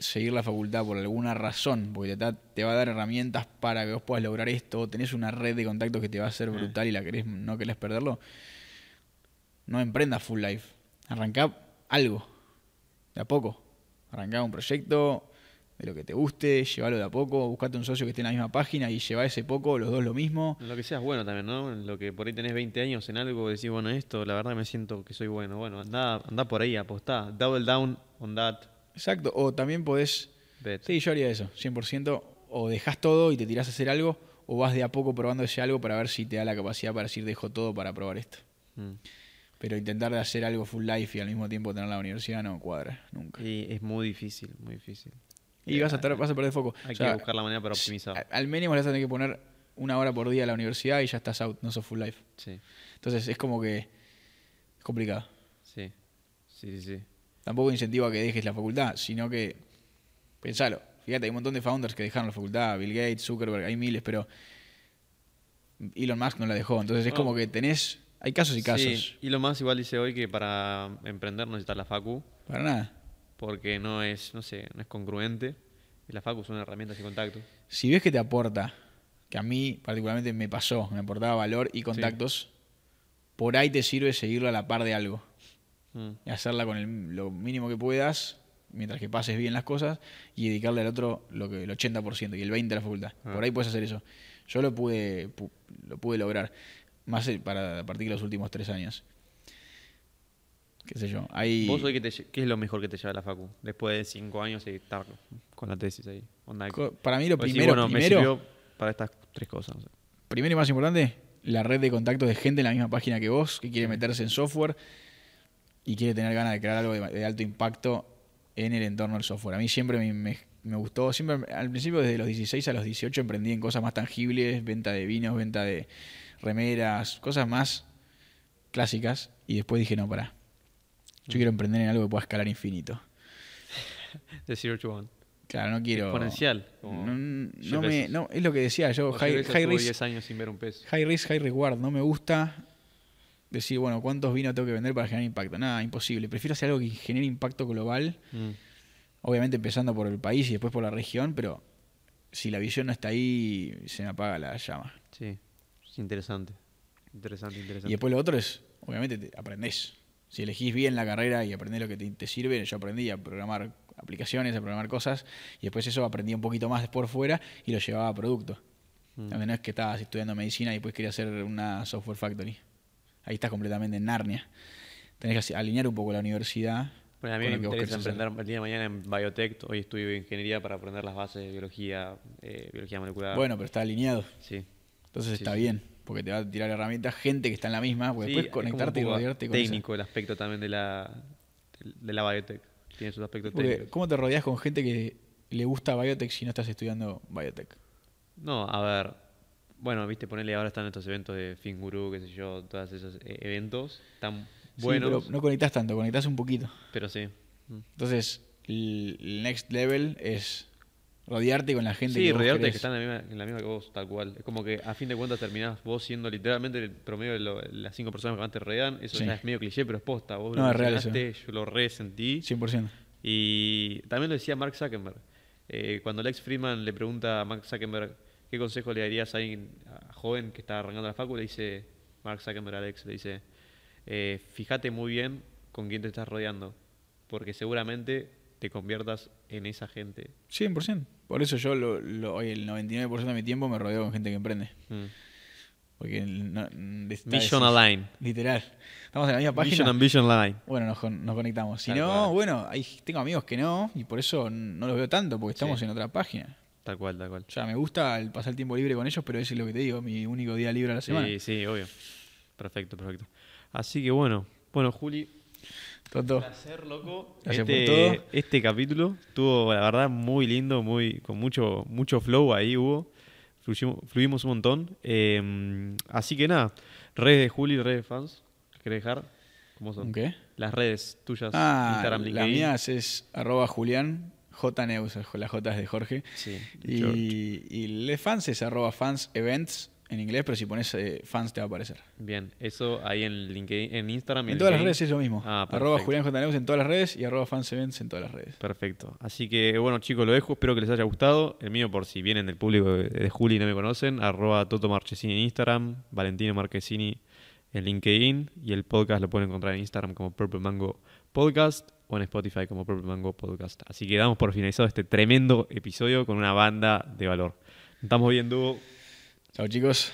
seguir la facultad por alguna razón, porque te, te va a dar herramientas para que vos puedas lograr esto, tenés una red de contactos que te va a hacer Eh. brutal y la querés, no querés perderlo, no emprendas full life. Arrancá algo, de a poco. Arrancá un proyecto, de lo que te guste, llévalo de a poco, buscate un socio que esté en la misma página y lleva ese poco, los dos lo mismo. Lo que seas bueno también, ¿no? Lo que por ahí tenés 20 años en algo, decís, bueno, esto, la verdad me siento que soy bueno. Bueno, anda, anda por ahí, apostá, double down on that. Exacto, o también podés... bet. Sí, yo haría eso, 100%. O dejás todo y te tirás a hacer algo, o vas de a poco probando ese algo para ver si te da la capacidad para decir, dejo todo para probar esto. Mm. Pero intentar de hacer algo full life y al mismo tiempo tener la universidad no cuadra, nunca. Y es muy difícil, muy difícil. Y vas a, estar, vas a perder foco. Hay O sea, que buscar la manera para optimizar. Al mínimo le vas a tener que poner una hora por día a la universidad y ya estás out, no sos full life. Sí, Entonces es como que es complicado. sí, sí, sí. sí. Tampoco incentivo a que dejes la facultad, sino que, pensalo, fíjate, hay un montón de founders que dejaron la facultad, Bill Gates, Zuckerberg, hay miles, pero Elon Musk no la dejó. Entonces es como que tenés, hay casos y casos. Sí, y lo más igual dice hoy que para emprender no necesitas la facu, Para nada. porque no es, no sé, no es congruente. La facu son herramientas y contactos. Si ves que te aporta, que a mí particularmente me pasó, me aportaba valor y contactos, por ahí te sirve seguirlo a la par de algo. Mm. hacerla con el- lo mínimo que puedas, mientras que pases bien las cosas, y dedicarle al otro lo que, el 80% y el 20% a la facultad. Ah. Por ahí puedes hacer eso. Yo lo pude, pu- lo pude lograr, más eh, para a partir de los últimos tres años. Qué sé yo. Ahí, ¿Vos hoy qué, te qué es lo mejor que te lleva la facu? Después de cinco años y estar con la tesis ahí. Onda, para mí lo primero, bueno, me primero, sirvió para estas tres cosas. no sé. primero y más importante, la red de contactos de gente en la misma página que vos, que quiere meterse en software y quiere tener ganas de crear algo de, de alto impacto en el entorno del software. A mí siempre me, me- me gustó, siempre al principio desde los 16 a los 18 emprendí en cosas más tangibles, venta de vinos, venta de remeras, cosas más clásicas y después dije, no, pará. Yo quiero emprender en algo que pueda escalar infinito. De zero to one. Claro, no quiero... Exponencial. como No, me, no, es lo que decía yo, high, Bezos high tuvo risk, 10 años sin ver un peso. High risk, high reward. No me gusta decir, bueno, ¿cuántos vinos tengo que vender para generar impacto? Nada, imposible. Prefiero hacer algo que genere impacto global, Mm. obviamente empezando por el país y después por la región, pero si la visión no está ahí, se me apaga la llama. Sí, es interesante. Interesante, interesante. Y después lo otro es, obviamente, te aprendés. Si elegís bien la carrera y aprendés lo que te, te sirve, yo aprendí a programar aplicaciones, a programar cosas, y después eso aprendí un poquito más por fuera y lo llevaba a producto. Mm. También no es que estabas estudiando medicina y después querías hacer una software factory. Ahí estás completamente en Narnia. Tenés que alinear un poco la universidad. Bueno, a mí me interesa emprender el día de mañana en biotech. Hoy estudio ingeniería para aprender las bases de biología, eh, biología molecular. Bueno, pero está alineado. sí. Entonces Sí, está sí. bien. Porque te va a tirar herramientas, gente que está en la misma. Porque Sí, después conectarte y rodearte con técnico el aspecto también de la, de la biotech. Tiene sus aspectos Porque, técnicos. ¿Cómo te rodeas con gente que le gusta biotech si no estás estudiando biotech? No, a ver. Bueno, viste, ponerle ahora están estos eventos de Finguru, qué sé yo, todos esos eh, eventos. Están Sí, buenos, pero no conectás tanto, conectás un poquito. pero sí. Mm. Entonces, el next level es rodearte con la gente Sí, que vos rodearte que querés. están en la, misma, en la misma que vos, tal cual. Es como que a fin de cuentas terminás vos siendo literalmente el promedio de lo- las cinco personas que más te rodean. Eso Sí. ya es medio cliché, pero es posta. Vos No, lo es real eso. mencionaste, yo lo resentí. 100%. Y también lo decía Mark Zuckerberg. Eh, cuando Lex Friedman le pregunta a Mark Zuckerberg qué consejo le darías a alguien a joven que está arrancando la facu, le dice Mark Zuckerberg a Lex, le dice, eh, fíjate muy bien con quién te estás rodeando, porque seguramente te conviertas en esa gente. 100%. Por eso yo lo, lo- hoy el 99% de mi tiempo me rodeo con gente que emprende. Mm. Porque no- Vision Align. Literal. Estamos en la misma página. Vision and Vision Line. Bueno, nos, con- nos conectamos. Si no, bueno, hay, tengo amigos que no, y por eso no los veo tanto, porque estamos Sí. en otra página. Tal cual, tal cual. O sea, me gusta el pasar tiempo libre con ellos, pero ese es lo que te digo, mi único día libre a la semana. Sí, sí, obvio. Perfecto, perfecto. Así que bueno, bueno, Juli, Toto, placer, loco. Gracias por este, todo. Este capítulo estuvo, la verdad, muy lindo, muy con mucho mucho flow ahí hubo. Fluyimos, fluimos un montón. Eh, así que nada, redes de Juli, redes de fans. ¿Querés dejar? ¿Cómo son? ¿qué? Las redes tuyas, Ah, Instagram, LinkedIn. mía es arroba Julián, J Neus, la J es de Jorge. Sí. Y, y le fans es arroba fans events en inglés, pero si pones eh, fans te va a aparecer. Bien, eso ahí en LinkedIn, en Instagram. y En todas las redes es lo mismo. Ah, arroba. Julián J Neus en todas las redes y arroba fans events en todas las redes. Perfecto. Así que bueno, chicos, lo dejo. Espero que les haya gustado. El mío, por si vienen del público de, de Juli y no me conocen, arroba Toto Marchesini en Instagram, Valentino Marchesini en LinkedIn y el podcast lo pueden encontrar en Instagram como Purple Mango Podcast o en Spotify como Purple Mango Podcast. Así que damos por finalizado este tremendo episodio con una banda de valor. Estamos viendo. Chao chicos.